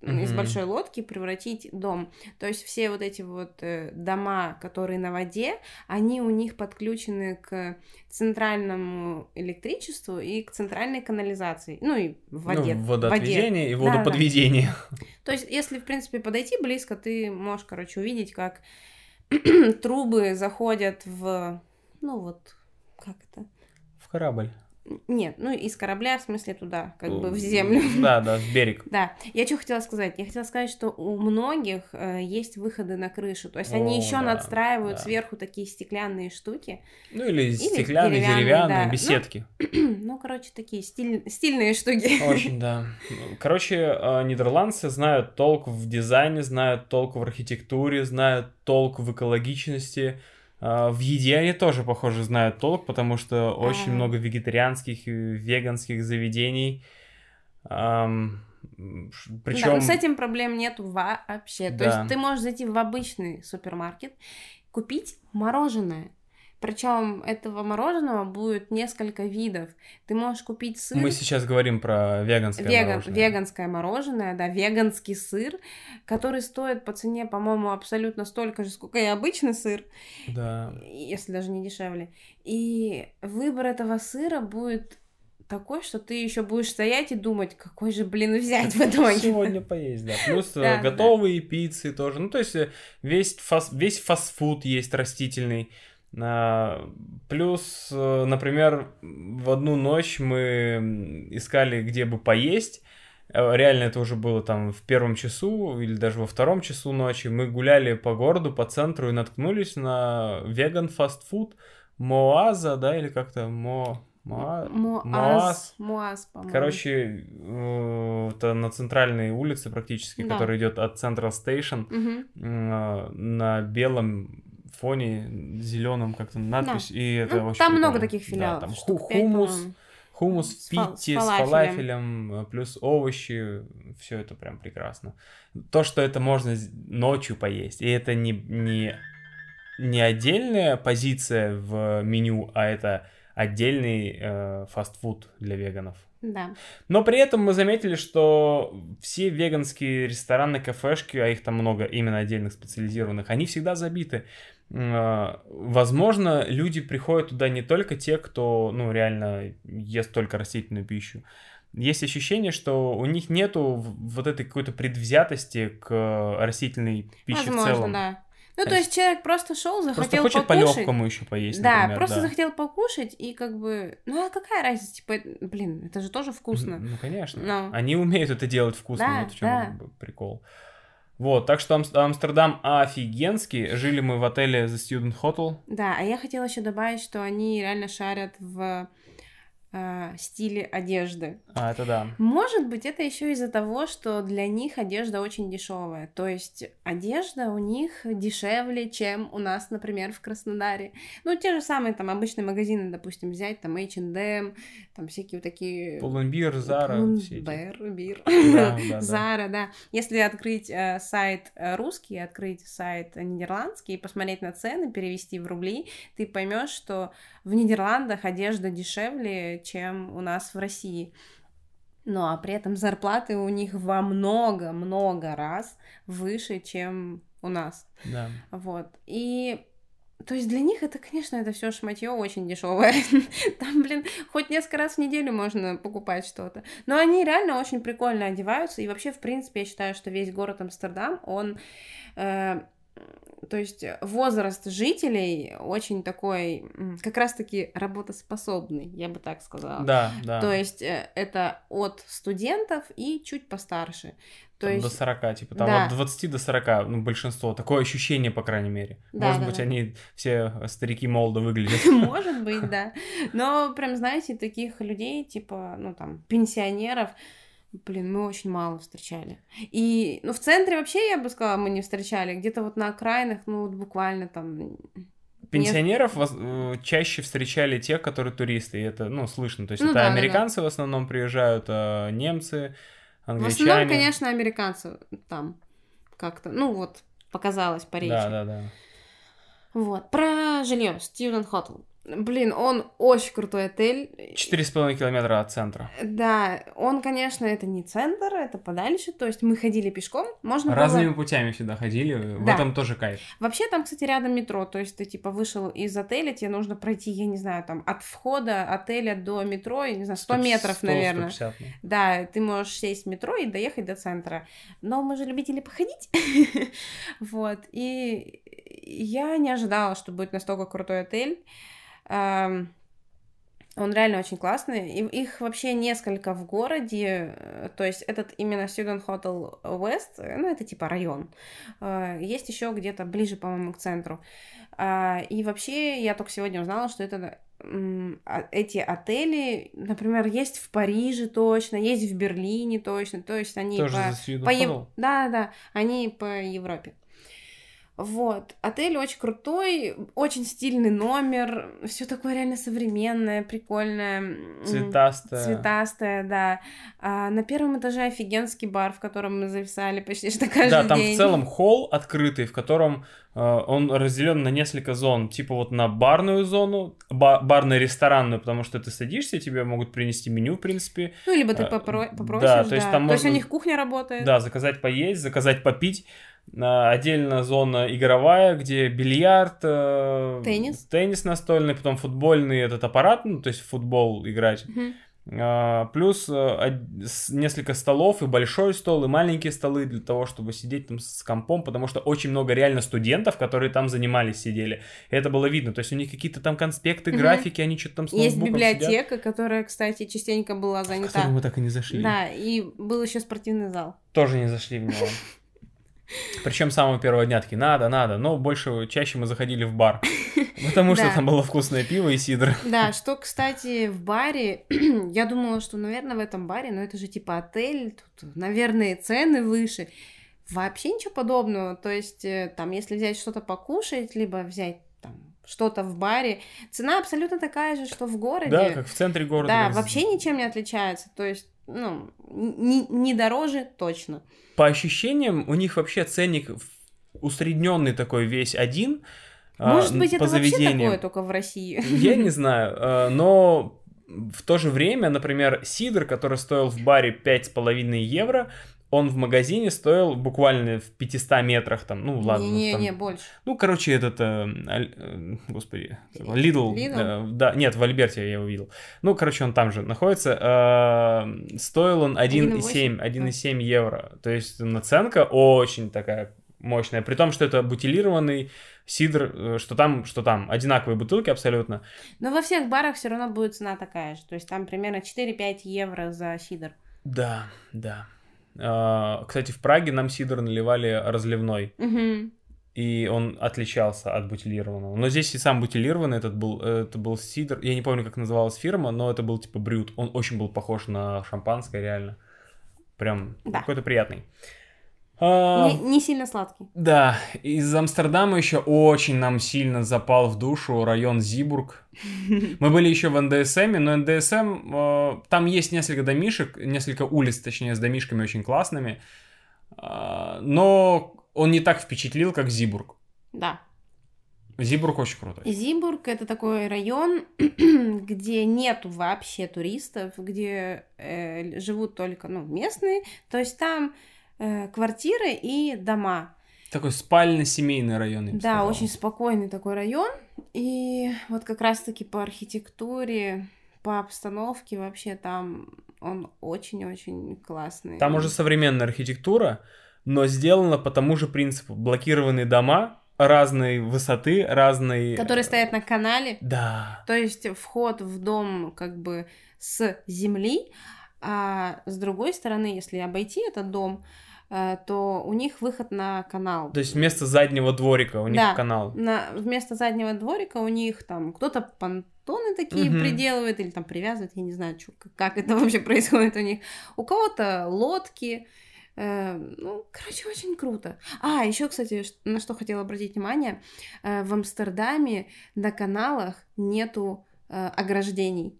из большой лодки превратить дом. То есть все вот эти вот э, дома, которые на воде, они у них подключены к центральному электричеству и к центральной канализации, ну и в воде. ну, водоотведение и Да-да-да. водоподведение. То есть, если, в принципе, подойти близко, ты можешь, короче, увидеть, как <clears throat> трубы заходят в... Ну вот, как это? В корабль. Нет, ну из корабля, в смысле, туда, как бы в землю. <laughs> Да, да, в берег. Да, я что хотела сказать? Я хотела сказать, что у многих э, есть выходы на крышу. То есть они О, еще да, надстраивают да. сверху такие стеклянные штуки. Ну или стеклянные, деревянные, деревянные, да. беседки. <clears throat> ну, короче, такие стиль- стильные штуки. Очень, да. Короче, э, нидерландцы знают толк в дизайне, знают толк в архитектуре, знают толк в экологичности. Э, В еде они тоже, похоже, знают толк, потому что очень А. много вегетарианских и веганских заведений. Да, Причем... но с этим проблем нету вообще. То Да. есть ты можешь зайти в обычный супермаркет, купить мороженое. Причем этого мороженого будет несколько видов. Ты можешь купить сыр. Мы сейчас говорим про веганское Веган, мороженое. веганское мороженое, да, веганский сыр, который стоит по цене, по-моему, абсолютно столько же, сколько и обычный сыр, Да. если даже не дешевле. И выбор этого сыра будет такой, что ты еще будешь стоять и думать, какой же, блин, взять в итоге. Сегодня поесть, да. Плюс э, <laughs> Да, да. готовые пиццы тоже. Ну, то есть э, весь, фас, весь фастфуд есть растительный. А, Плюс, э, например, в одну ночь мы искали, где бы поесть. Э, Реально это уже было там в первом часу или даже во втором часу ночи. Мы гуляли по городу, по центру и наткнулись на веган фастфуд Моаза, да, или как-то Мо... Моа- Моаз. Муаз, по-моему. Короче, э, это на центральной улице практически, Да. которая идет от Central Station, Мгм. э, на белом фоне, зеленом как-то надпись, и это Ну, очень там прикольно. много таких Да, филиалов. там штук хумус, по-моему. хумус С фа- питти с с фалафелем. фалафелем, э, плюс овощи, все это прям прекрасно. То, что это можно ночью поесть, и это не, не, не отдельная позиция в меню, а это отдельный э, фастфуд для веганов. Да. Но при этом мы заметили, что все веганские рестораны, кафешки, а их там много именно отдельных специализированных, они всегда забиты. А, Возможно, люди приходят туда не только те, кто, ну, реально ест только растительную пищу. Есть ощущение, что у них нету в- вот этой какой-то предвзятости к растительной пище в Возможно, целом. да. Ну, То есть человек просто шел, захотел Просто хочет покушать. по-легкому еще поесть, Да, например, просто да. захотел покушать, и как бы, ну а какая разница, типа, блин, это же тоже вкусно. Ну, конечно. Ну. Они умеют это делать вкусно, Да, вот в чем да. прикол. Вот, так что Амс- Амстердам офигенский. Жили мы в отеле The Student Hotel. Да, а я хотела еще добавить, что они реально шарят в э, стиле одежды. А, это да. Может быть, это еще из-за того, что для них одежда очень дешевая. То есть одежда у них дешевле, чем у нас, например, в Краснодаре. Ну, те же самые там обычные магазины, допустим, взять, там H&M, там всякие вот такие... Пулленбир, Зара, Пун- все эти. Бэр, бир. Да, да, да. Зара, да. Если открыть э, сайт э, русский, открыть сайт нидерландский и посмотреть на цены, перевести в рубли, ты поймешь, что в Нидерландах одежда дешевле, чем у нас в России. Ну, а при этом зарплаты у них во много-много раз выше, чем у нас. Да. Вот. И то есть для них это, конечно, это все шматье очень дешевое. <laughs> Там, блин, хоть несколько раз в неделю можно покупать что-то. Но они реально очень прикольно одеваются. И вообще, в принципе, я считаю, что весь город Амстердам, он... э, то есть возраст жителей очень такой, как раз-таки работоспособный, я бы так сказала. Да, да. То есть э, это от студентов и чуть постарше. То Там есть... До 40, типа, там Да. от 20 до 40, ну, большинство. Такое ощущение, по крайней мере. Да, Может да, быть, да. они все старики молодо выглядят. <laughs> Может быть, да. Но прям, знаете, таких людей, типа, ну там, пенсионеров, блин, мы очень мало встречали. И, ну, в центре вообще, я бы сказала, мы не встречали. Где-то вот на окраинах, ну, вот буквально там... Пенсионеров воз- э, чаще встречали те, которые туристы, и это, ну, слышно. То есть Ну это да, да, да. американцы в основном приезжают, а немцы, В англичане. основном, конечно, американцы там как-то, ну, вот, показалось по речи. Да, да, да. Вот. Про жилье. Student Hotel. Блин, он очень крутой отель. Четыре с половиной километра от центра. Да, он, конечно, это не центр, это подальше, то есть мы ходили пешком, можно было- Разными путями сюда ходили, в Да. этом тоже кайф. Вообще там, кстати, рядом метро, то есть ты типа вышел из отеля, тебе нужно пройти, я не знаю, там от входа отеля до метро, я не знаю, 100 метров, 100, наверное. 150, ну. Да, ты можешь сесть в метро и доехать до центра. Но мы же любители походить. <laughs> Вот. И я не ожидала, что будет настолько крутой отель. Ам, Он реально очень классный. И их вообще несколько в городе. э, То есть этот именно Student Hotel West, э, ну это типа район. Э, Есть еще где-то ближе, по-моему, к центру. А, И вообще я только сегодня узнала, что это а- эти отели, например, есть в Париже точно, есть в Берлине точно, то есть они Тоже по, по Ев- да, да, они по Европе. Вот, отель очень крутой, очень стильный номер, все такое реально современное, прикольное. м, Цветастая. Цветастая, да. А на первом этаже офигенский бар, в котором мы зависали почти <laughs> что каждый Да, там день. в целом холл открытый, в котором он разделен на несколько зон. Типа вот на барную зону, ба- барно-ресторанную, потому что ты садишься, тебе могут принести меню, в принципе. Ну, либо ты А, попро- да, попросишь, то да. есть там То есть у можно- них кухня работает. Да, заказать поесть, заказать попить. А, Отдельно зона игровая, где бильярд, э, Теннис. теннис настольный, потом футбольный этот аппарат, ну, то есть в футбол играть. Мгм. А, Плюс э, несколько столов, и большой стол, и маленькие столы для того, чтобы сидеть там с компом, потому что очень много реально студентов, которые там занимались, сидели. И это было видно. То есть у них какие-то там конспекты, Мгм. графики, они что-то там с Есть ноутбуком сидят. библиотека, которая, кстати, частенько была В занята. которую мы так и не зашли. Да, и был еще спортивный зал. Тоже не зашли в него. <laughs> Причем с самого первого дня такие, надо, надо, но больше, чаще мы заходили в бар, потому что там было вкусное пиво и сидр. Да, что, кстати, в баре, <clears throat> я думала, что, наверное, в этом баре, но это же типа отель, тут, наверное, цены выше. Вообще ничего подобного. То есть, э, там, если взять что-то покушать, либо взять там что-то в баре, цена абсолютно такая же, что в городе. Да, как в центре города. Да, вообще ничем не отличается. То есть, ну, не, не дороже точно. По ощущениям, у них вообще ценник усредненный такой весь один. а, Может быть, по это вообще заведениям. такое только в России. Я не знаю, э, но в то же время, например, сидр, который стоил в баре 5,5 евро, он в магазине стоил буквально в 500 метрах, там, ну ладно. там- Не-не-не, больше. Ну, короче, этот, э, э, господи, Лидл, Lidl? э, да, нет, в Альберте я его видел. Ну, короче, он там же находится. Э, стоил он 1,7, 1,7 евро. То есть наценка очень такая мощная. При том, что это бутилированный сидр, э, что там, что там, одинаковые бутылки абсолютно. Но во всех барах все равно будет цена такая же. То есть там примерно 4-5 евро за сидр. Да, да. Э, Кстати, в Праге нам сидр наливали разливной. Мгм. и он отличался от бутилированного. Но здесь и сам бутилированный этот был, это был сидр, я не помню, как называлась фирма, но это был типа брют. Он очень был похож на шампанское, реально. Прям Да. какой-то приятный. А, Не, не сильно сладкий. Да, из Амстердама еще очень нам сильно запал в душу район Зибург. <laughs> Мы были еще в НДСМ, но НДСМ, э, там есть несколько домишек, несколько улиц, точнее, с домишками очень классными, А, но он не так впечатлил, как Зибург. Да. Зибург очень крутой. Зибург это такой район, <clears throat> где нету вообще туристов, где э, живут только ну, местные. То есть там э, квартиры и дома. Такой спально-семейный район. я бы Да, сказал. очень спокойный такой район. И вот как раз-таки по архитектуре, по обстановке вообще там он очень-очень классный. Там уже современная архитектура, но сделана по тому же принципу. Блокированные дома разной высоты, разной... Которые стоят на канале. Да. То есть вход в дом как бы с земли, а с другой стороны, если обойти этот дом, э, то у них выход на канал. То есть вместо заднего дворика у них Да. канал. На, вместо заднего дворика у них там кто-то понтоны такие Мгм. приделывает или там привязывает, я не знаю, чё, как, это <laughs> вообще происходит у них. У кого-то лодки. э, ну, короче, очень круто. А, еще, кстати, на что хотела обратить внимание, э, в Амстердаме на каналах нету э, ограждений.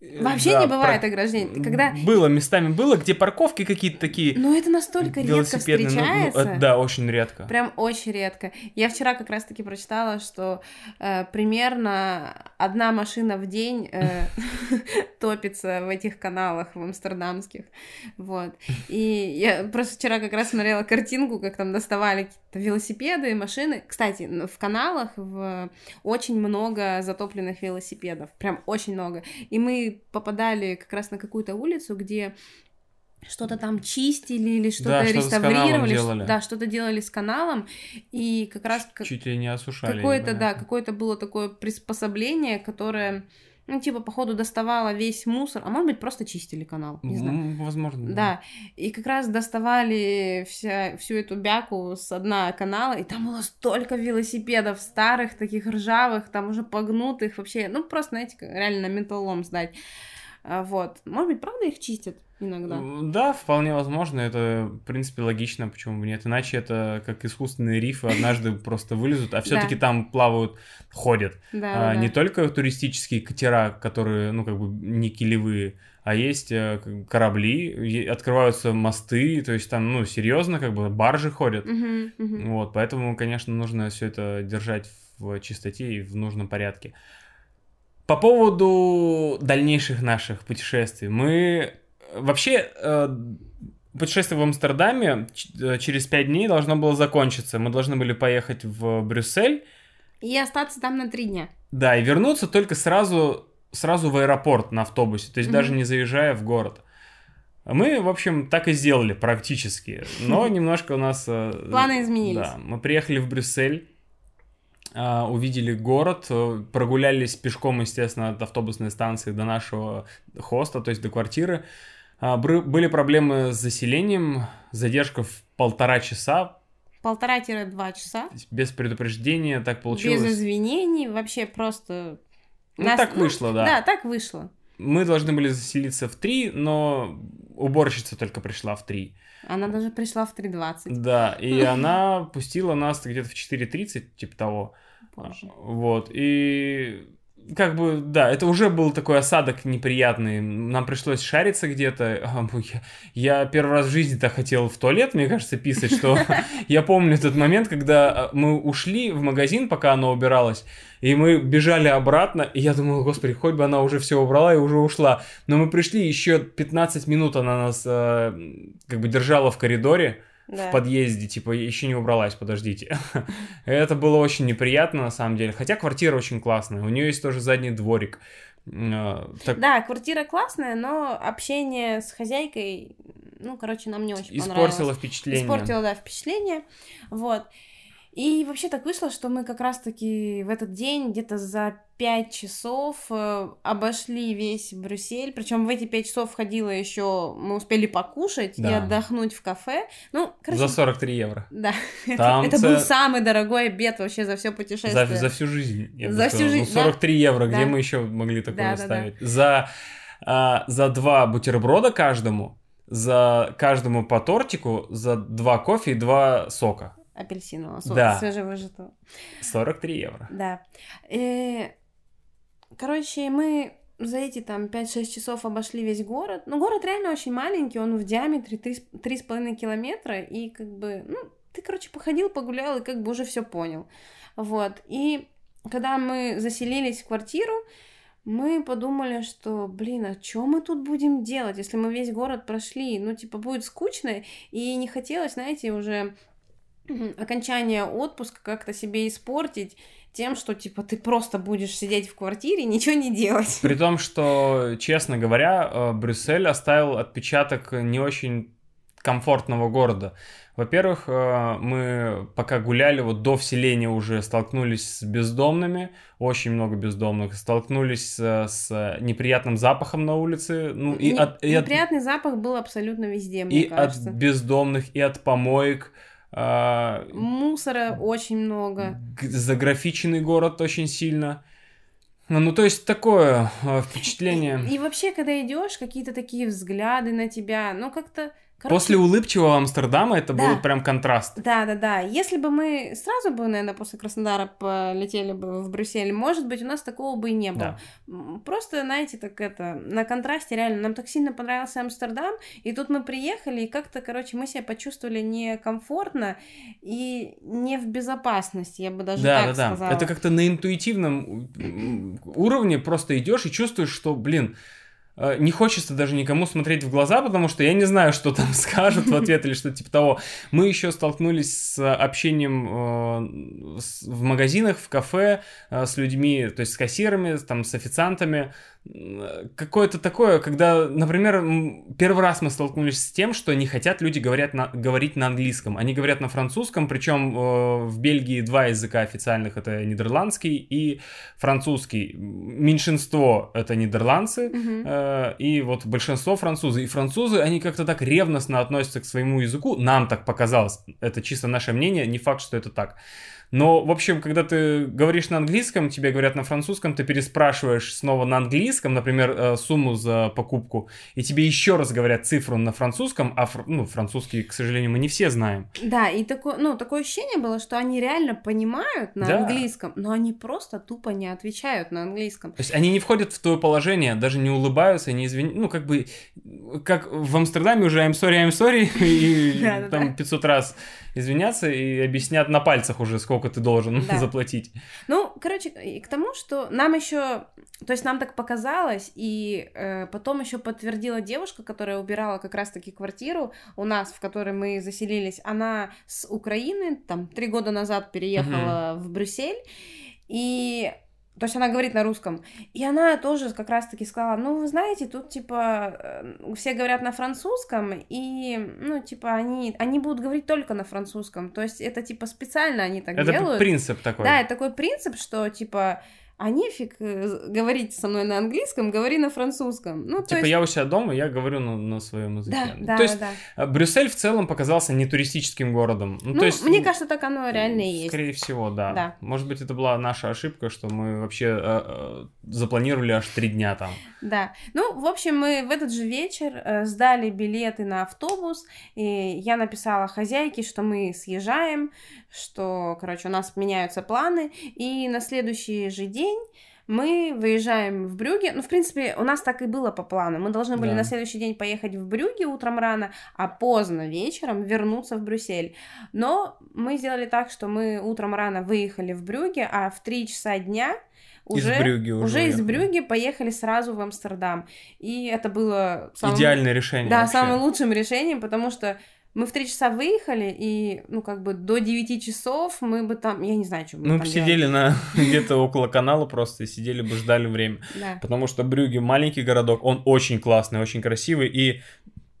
Вообще Да, не бывает про- ограждений. Когда... Было, местами было, где парковки какие-то такие Но это настолько редко велосипедные. ну, ну, встречается. это да, очень редко. Прям очень редко. Я вчера как раз-таки прочитала, что э, примерно одна машина в день э, <laughs> топится в этих каналах в амстердамских. Вот. И я просто вчера как раз смотрела картинку, как там доставали какие-то велосипеды, машины. Кстати, в каналах в... очень много затопленных велосипедов. Прям очень много. И мы попадали как раз на какую-то улицу, где что-то там чистили или что-то Да, реставрировали, делали. что- да, что-то делали с каналом, и как раз Чуть ли не осушали. какое-то, да, какое-то было такое приспособление, которое, ну, типа, походу, доставало весь мусор, а может быть, просто чистили канал, не знаю. М, Возможно. Да, и как раз доставали вся, всю эту бяку с дна канала, и там было столько велосипедов старых, таких ржавых, там уже погнутых вообще, ну, просто, знаете, реально на металлолом сдать. А, Вот. Может быть, правда их чистят иногда? Да, вполне возможно. Это, в принципе, логично, почему бы нет. Иначе это как искусственные рифы однажды <laughs> просто вылезут, а все-таки там плавают, ходят. А. Не только туристические катера, которые, ну, как бы не килевые, а есть э, корабли, открываются мосты, то есть там, ну, серьезно, как бы баржи ходят. Вот, поэтому, конечно, нужно все это держать в чистоте и в нужном порядке. По поводу дальнейших наших путешествий. Мы вообще э, путешествие в Амстердаме э, через пять дней должно было закончиться. Мы должны были поехать в Брюссель, И остаться там на три дня. да, и вернуться только сразу сразу в аэропорт на автобусе, то есть Мгм. даже не заезжая в город. Мы, в общем, так и сделали практически, но <laughs> немножко у нас... э, Планы изменились. Да, мы приехали в Брюссель, а, увидели город, прогулялись пешком, естественно, от автобусной станции до нашего хоста, то есть до квартиры. А, Были проблемы с заселением, задержка в полтора часа, Полтора-два часа. без предупреждения, так Без получилось. извинений, вообще просто... Ну, Нас- так вышло, да. Да, так вышло. Мы должны были заселиться в три, но уборщица только пришла в три. Она даже пришла в 3.20 Да, и <laughs> она пустила нас где-то в 4.30, типа того. позже. Вот, и как бы, да, это уже был такой осадок неприятный. Нам пришлось шариться где-то. А, Я, я первый раз в жизни так хотел в туалет, мне кажется, писать, что <laughs> я помню этот момент, когда а, мы ушли в магазин, пока она убиралась, и мы бежали обратно, и я думал, господи, хоть бы она уже все убрала и уже ушла. Но мы пришли, еще 15 минут она нас э, как бы держала в коридоре, Да. в подъезде, типа, еще не убралась, подождите. <laughs> Это было очень неприятно, на самом деле. Хотя квартира очень классная. У нее есть тоже задний дворик. Э, так- Да, квартира классная, но общение с хозяйкой, ну, короче, нам не очень понравилось. Испортила впечатление. Испортила, да, впечатление. Вот. И вообще так вышло, что мы как раз-таки в этот день где-то за пять часов э, обошли весь Брюссель. Причем в эти пять часов входило еще, мы успели покушать и Да. отдохнуть в кафе. Ну, короче, За 43 евро. да. <laughs> Там это це- был самый дорогой обед вообще за все путешествие. За, за всю жизнь. я За всю жизнь, Ну, 43 евро, где Да. мы еще могли такое Да, да, да. оставить? За, а, за два бутерброда каждому, за каждому по тортику, за два кофе и два сока. Апельсинового, со- Да. свежевыжатого. 43 евро. Да. Э, Короче, мы за эти там 5-6 часов обошли весь город. Ну, город реально очень маленький, он в диаметре 3,5 километра, и как бы, ну, ты, короче, походил, погулял, и как бы уже все понял. Вот. И когда мы заселились в квартиру, мы подумали, что, блин, а что мы тут будем делать, если мы весь город прошли? Ну, типа, будет скучно, и не хотелось, знаете, уже окончание отпуска как-то себе испортить тем, что, типа, ты просто будешь сидеть в квартире и ничего не делать. При том, что, честно говоря, э, Брюссель оставил отпечаток не очень комфортного города. Во-первых, э, мы пока гуляли, вот до вселения уже столкнулись с бездомными, очень много бездомных, столкнулись с, с неприятным запахом на улице, ну и, Не- от, и, от, Неприятный запах был абсолютно везде, мне и от кажется. бездомных, и от помоек. А, Мусора очень много. заграфиченный город очень сильно. Ну, ну, то есть такое э, впечатление. И вообще, когда идешь, какие-то такие взгляды на тебя, ну как-то... короче, После улыбчивого Амстердама это Да. был прям контраст. Да, да, да. Если бы мы сразу бы, наверное, после Краснодара полетели бы в Брюссель, может быть, у нас такого бы и не было. Да. Просто, знаете, так это, на контрасте реально, нам так сильно понравился Амстердам, и тут мы приехали, и как-то, короче, мы себя почувствовали некомфортно и не в безопасности, я бы даже да, так да, да. сказала. Это как-то на интуитивном уровне просто идешь и чувствуешь, что, блин, не хочется даже никому смотреть в глаза, потому что я не знаю, что там <laughs> скажут в ответ или что-то типа того. Мы еще столкнулись с общением э, в магазинах, в кафе э, с людьми, то есть с кассирами, там, с официантами. Какое-то такое, когда, например, первый раз мы столкнулись с тем, что не хотят люди говорят на, говорить на английском. Они говорят на французском, причем э, в Бельгии два языка официальных, это нидерландский и французский. Меньшинство это нидерландцы, Мгм. Э, и вот большинство французы. И французы, они как-то так ревностно относятся к своему языку. Нам так показалось. Это чисто наше мнение, не факт, что это так. Но, в общем, когда ты говоришь на английском, тебе говорят на французском, ты переспрашиваешь снова на английском, например, э, сумму за покупку, и тебе еще раз говорят цифру на французском, а фр- ну, французский, к сожалению, мы не все знаем. Да, и такое, ну, такое ощущение было, что они реально понимают на Да. английском, но они просто тупо не отвечают на английском. То есть они не входят в твое положение, даже не улыбаются, не извиняются. Ну, как бы, как в Амстердаме уже I'm sorry, I'm sorry, <laughs> и там 500 раз извиняться и объяснят на пальцах уже, сколько ты должен Да. <laughs> заплатить. Ну, короче, и к тому, что нам еще, то есть нам так показалось, и э, потом еще подтвердила девушка, которая убирала как раз-таки квартиру у нас, в которой мы заселились. Она с Украины, там, три года назад переехала в Брюссель, и то есть она говорит на русском. И она тоже как раз-таки сказала, ну, вы знаете, тут, типа, э, все говорят на французском, и, ну, типа, они, они будут говорить только на французском. То есть это, типа, специально они так это делают. Это принцип такой. Да, это такой принцип, что, типа, а нефиг э, говорить со мной на английском, говори на французском. Ну, типа есть... я у себя дома, я говорю на, на своем языке. Да, да, то есть да. Э, Брюссель в целом показался не туристическим городом. Ну, ну то есть, мне кажется, так оно реально и есть. Скорее всего, да. да. Может быть, это была наша ошибка, что мы вообще э, э, запланировали аж три дня там. Да. Ну, в общем, мы в этот же вечер э, сдали билеты на автобус, и я написала хозяйке, что мы съезжаем, что, короче, у нас меняются планы, и на следующий же день мы выезжаем в Брюге. Ну, в принципе, у нас так и было по плану. Мы должны были Да. на следующий день поехать в Брюге утром рано, а поздно вечером вернуться в Брюссель. Но мы сделали так, что мы утром рано выехали в Брюге, а в 3 часа дня уже, из Брюги уже, уже из. Брюги поехали сразу в Амстердам. И это было самым, Идеальное решение. да, вообще. самым лучшим решением, потому что мы в 3 часа выехали, и, ну, как бы до 9 часов мы бы там, я не знаю, что мы Мы там бы сидели на <laughs> где-то около канала просто, и сидели бы, ждали время. Да. Потому что Брюге маленький городок, он очень классный, очень красивый, и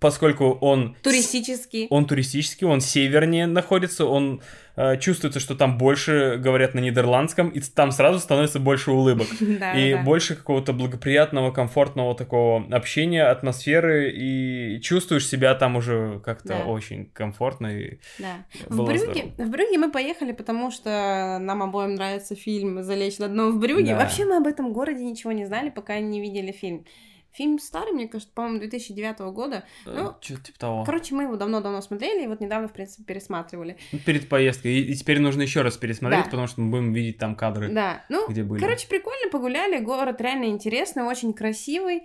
поскольку он... Туристический. Он туристический, он севернее находится, он э, чувствуется, что там больше говорят на нидерландском, и там сразу становится больше улыбок. <laughs> И больше какого-то благоприятного, комфортного такого общения, атмосферы, и чувствуешь себя там уже как-то очень комфортно. И... Да. В Брюге, в Брюге мы поехали, потому что нам обоим нравится фильм «Залечь на дно в Брюге». Вообще мы об этом городе ничего не знали, пока не видели фильм. Фильм старый, мне кажется, по-моему, 2009 года. Ну, Что-то типа того. Короче, мы его давно-давно смотрели, и вот недавно, в принципе, пересматривали. Ну, Перед поездкой. И, и теперь нужно еще раз пересмотреть, Да. потому что мы будем видеть там кадры, Да, ну, где были. короче, прикольно погуляли, город реально интересный, очень красивый.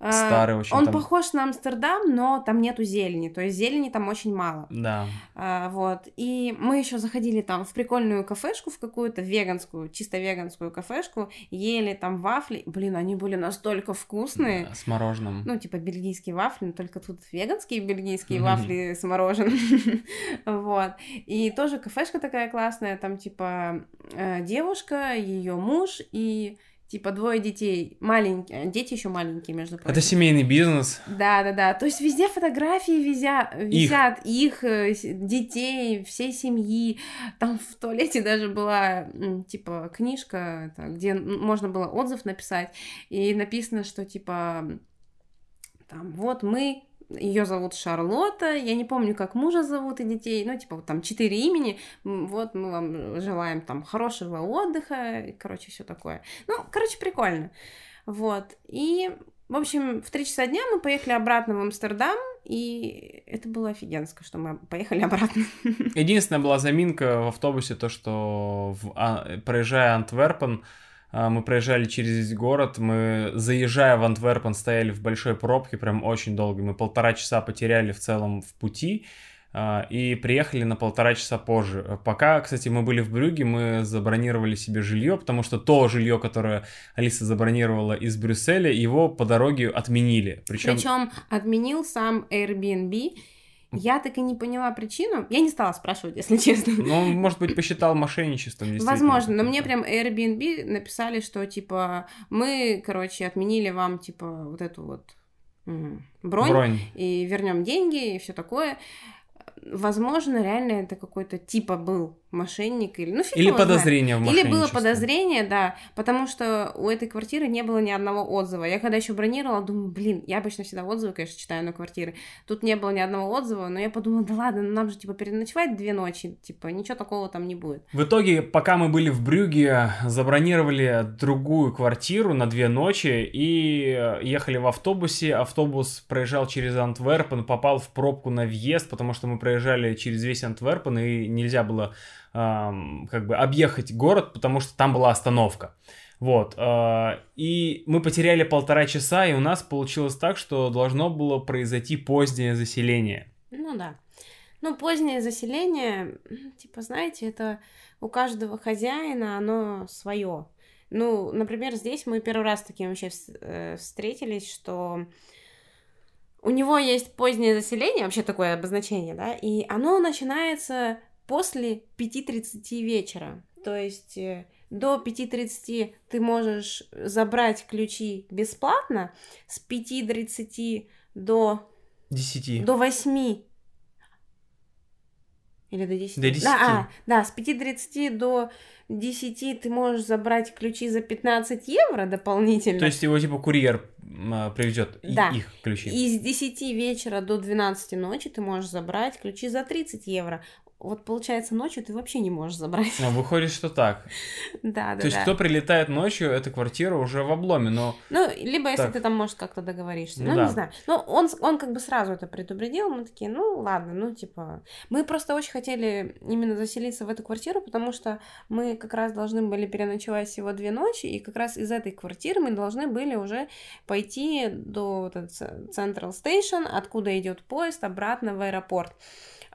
А, Старый очень Он там. похож на Амстердам, но там нету зелени, то есть зелени там очень мало. Да. А, вот. И мы еще заходили там в прикольную кафешку, в какую-то веганскую, чисто веганскую кафешку, ели там вафли. Блин, они были настолько вкусные. Да, С мороженым. Ну, типа бельгийские вафли, но только тут веганские бельгийские Мгм. <laughs> вафли с мороженым. <laughs> Вот. И тоже кафешка такая классная, там, типа, э, девушка, ее муж и типа двое детей, маленькие, дети еще маленькие, между прочим. Это семейный бизнес. Да, да, да. То есть везде фотографии визя... висят их, э, с- детей, всей семьи. Там в туалете даже была типа книжка, где можно было отзыв написать, и написано, что типа там вот мы ее зовут Шарлотта, я не помню, как мужа зовут и детей, ну, типа, вот там четыре имени, вот мы вам желаем там хорошего отдыха, и, короче, все такое. Ну, короче, прикольно. Вот, и, в общем, в три часа дня мы поехали обратно в Амстердам, и это было офигенско, что мы поехали <laughs> обратно. Единственная была заминка в автобусе, то, что в А- проезжая Антверпен, мы проезжали через весь город, мы, заезжая в Антверпен, стояли в большой пробке, прям очень долго, мы полтора часа потеряли в целом в пути, а, и приехали на полтора часа позже. Пока, кстати, мы были в Брюге, мы забронировали себе жилье, потому что то жилье, которое Алиса забронировала из Брюсселя, его по дороге отменили. Причем Причем отменил сам Airbnb. Я так и не поняла причину. Я не стала спрашивать, если <laughs> честно. ну, он, может быть, посчитал мошенничеством. Возможно, но мне прям Airbnb написали, что типа мы, короче, отменили вам типа вот эту вот бронь, Бронь. и вернем деньги и все такое. Возможно, реально это какой-то типа был мошенник или ну фиг Или его знает. подозрение в Или было подозрение, да, потому что у этой квартиры не было ни одного отзыва. Я когда еще бронировала, думаю, блин, я обычно всегда отзывы, конечно, читаю на квартиры. Тут не было ни одного отзыва, но я подумала, да ладно, ну нам же типа переночевать две ночи, типа ничего такого там не будет. В итоге, пока мы были в Брюге, забронировали другую квартиру на две ночи и э, ехали в автобусе. Автобус проезжал через Антверпен, попал в пробку на въезд, потому что мы проезжали через весь Антверпен и нельзя было ам, как бы объехать город, потому что там была остановка. Вот. э, И мы потеряли полтора часа, и у нас получилось так, что должно было произойти позднее заселение. Ну да. Ну, позднее заселение, типа, знаете, это у каждого хозяина оно свое. Ну, например, здесь мы первый раз таким вообще э, встретились, что у него есть позднее заселение, вообще такое обозначение, да, и оно начинается после 5.30 вечера. То есть э, до 5.30 ты можешь забрать ключи бесплатно, с 5.30 до... 10. До 8 или до 10? До 10. Да, а, да, с 5.30 до 10 ты можешь забрать ключи за 15 евро дополнительно. То есть его типа курьер а, привезет Да. их ключи. И с 10 вечера до 12 ночи ты можешь забрать ключи за 30 евро. Вот получается, ночью ты вообще не можешь забрать. Ну, выходит, что так. Да, да, То есть, кто прилетает ночью, эта квартира уже в обломе, но Ну, либо если ты там, может, как-то договоришься. Ну Ну, не знаю. Ну, он, он как бы сразу это предупредил. Мы такие, ну, ладно, ну, типа... Мы просто очень хотели именно заселиться в эту квартиру, потому что мы как раз должны были переночевать всего две ночи, и как раз из этой квартиры мы должны были уже пойти до вот Central Station, откуда идет поезд обратно в аэропорт.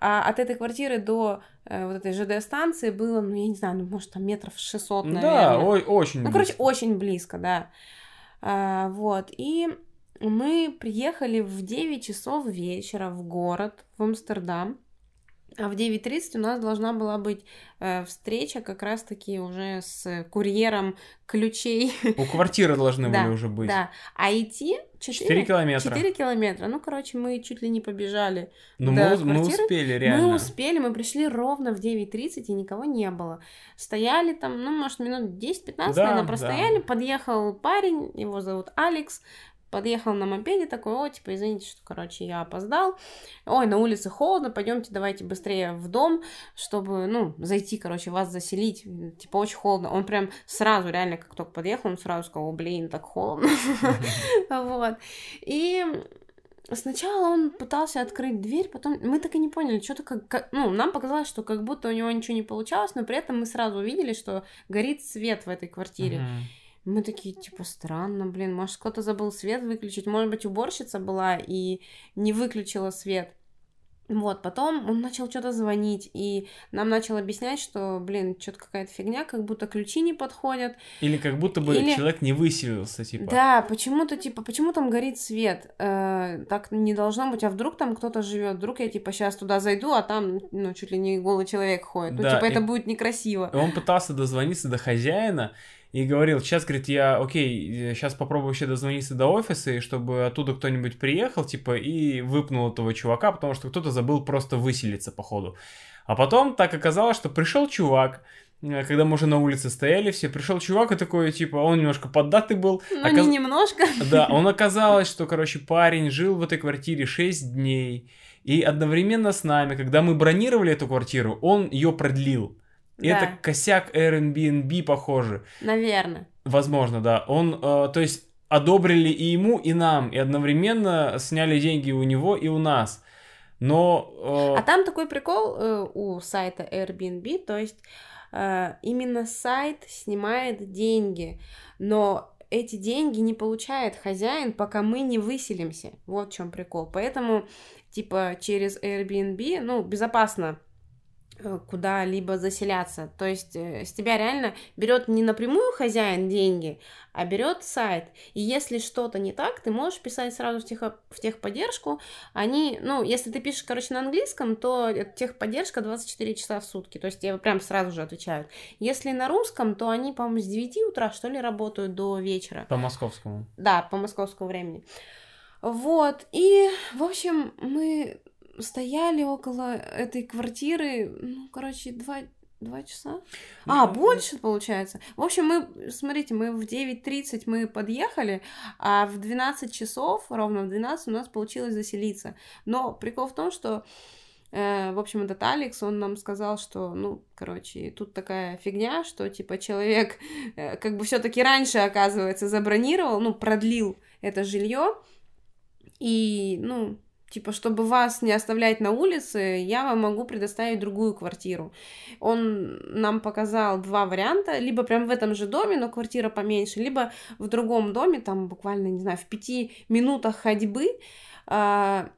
А от этой квартиры до э, вот этой ЖД-станции было, ну, я не знаю, ну, может, там метров 600, да, наверное. ой, очень Ну, короче, близко. очень близко, да. А, вот. И мы приехали в 9 часов вечера в город, в Амстердам. А в 9.30 у нас должна была быть э, встреча как раз-таки уже с курьером ключей. <laughs> У квартиры должны Да, были уже быть. Да. А идти 4 4, километра. 4 километра. Ну, короче, мы чуть ли не побежали. Ну, мы, мы успели, реально. Мы успели, мы пришли ровно в 9.30, и никого не было. Стояли там, ну, может, минут 10-15, Да, наверное, да. простояли. Подъехал парень, его зовут Алекс. Подъехал на мопеде такой, о, типа, извините, что, короче, я опоздал. Ой, на улице холодно, пойдемте, давайте быстрее в дом, чтобы, ну, зайти, короче, вас заселить. Типа, очень холодно. Он прям сразу, реально, как только подъехал, он сразу сказал, блин, так холодно. <laughs> Вот. И сначала он пытался открыть дверь, потом мы так и не поняли, что-то как, как- ну, нам показалось, что как будто у него ничего не получалось, но при этом мы сразу увидели, что горит свет в этой квартире. Мгм. Мы такие, типа, странно, блин, может, кто-то забыл свет выключить, может быть, уборщица была и не выключила свет. Вот, потом он начал что-то звонить, и нам начал объяснять, что, блин, что-то какая-то фигня, как будто ключи не подходят. Или как будто бы Или- человек не выселился, типа. Да, почему-то, типа, почему там горит свет? Э, так не должно быть, а вдруг там кто-то живет, вдруг я, типа, сейчас туда зайду, а там, ну, чуть ли не голый человек ходит. Ну, Да, типа, и- это будет некрасиво. И он пытался дозвониться до хозяина и говорил, сейчас, говорит, я, окей, сейчас попробую вообще дозвониться до офиса, и чтобы оттуда кто-нибудь приехал, типа, и выпнул этого чувака, потому что кто-то забыл просто выселиться, походу. А потом так оказалось, что пришел чувак, э, когда мы уже на улице стояли все, пришел чувак и такой, типа, он немножко поддатый был. Ну, оказ- не немножко. Да, <laughs> он оказалось, что, короче, парень жил в этой квартире 6 дней, и одновременно с нами, когда мы бронировали эту квартиру, он ее продлил. Да. это косяк Airbnb, похоже. Наверное. Возможно, да. Он, э, то есть, одобрили и ему, и нам, и одновременно сняли деньги у него и у нас. Но... э, А там такой прикол э, у сайта Airbnb, то есть э, именно сайт снимает деньги, но эти деньги не получает хозяин, пока мы не выселимся. Вот в чем прикол. Поэтому, типа, через Airbnb, ну, безопасно куда-либо заселяться. То есть э, с тебя реально берет не напрямую хозяин деньги, а берет сайт. И если что-то не так, ты можешь писать сразу в, техо- в техподдержку. Они, ну, если ты пишешь, короче, на английском, то техподдержка 24 часа в сутки. То есть тебе прям сразу же отвечают. Если на русском, то они, по-моему, с 9 утра, что ли, работают до вечера. По московскому. Да, по московскому времени. Вот, и, в общем, мы стояли около этой квартиры, ну, короче, два, два часа. А, Ну, больше, получается. В общем, мы, смотрите, мы в 9.30 мы подъехали, а в 12 часов, ровно в 12 у нас получилось заселиться. Но прикол в том, что э, в общем, этот Алекс, он нам сказал, что, ну, короче, тут такая фигня, что, типа, человек э, как бы все таки раньше, оказывается, забронировал, ну, продлил это жилье, и, ну, типа, чтобы вас не оставлять на улице, я вам могу предоставить другую квартиру. Он нам показал два варианта, либо прям в этом же доме, но квартира поменьше, либо в другом доме, там буквально, не знаю, в пяти минутах ходьбы, а,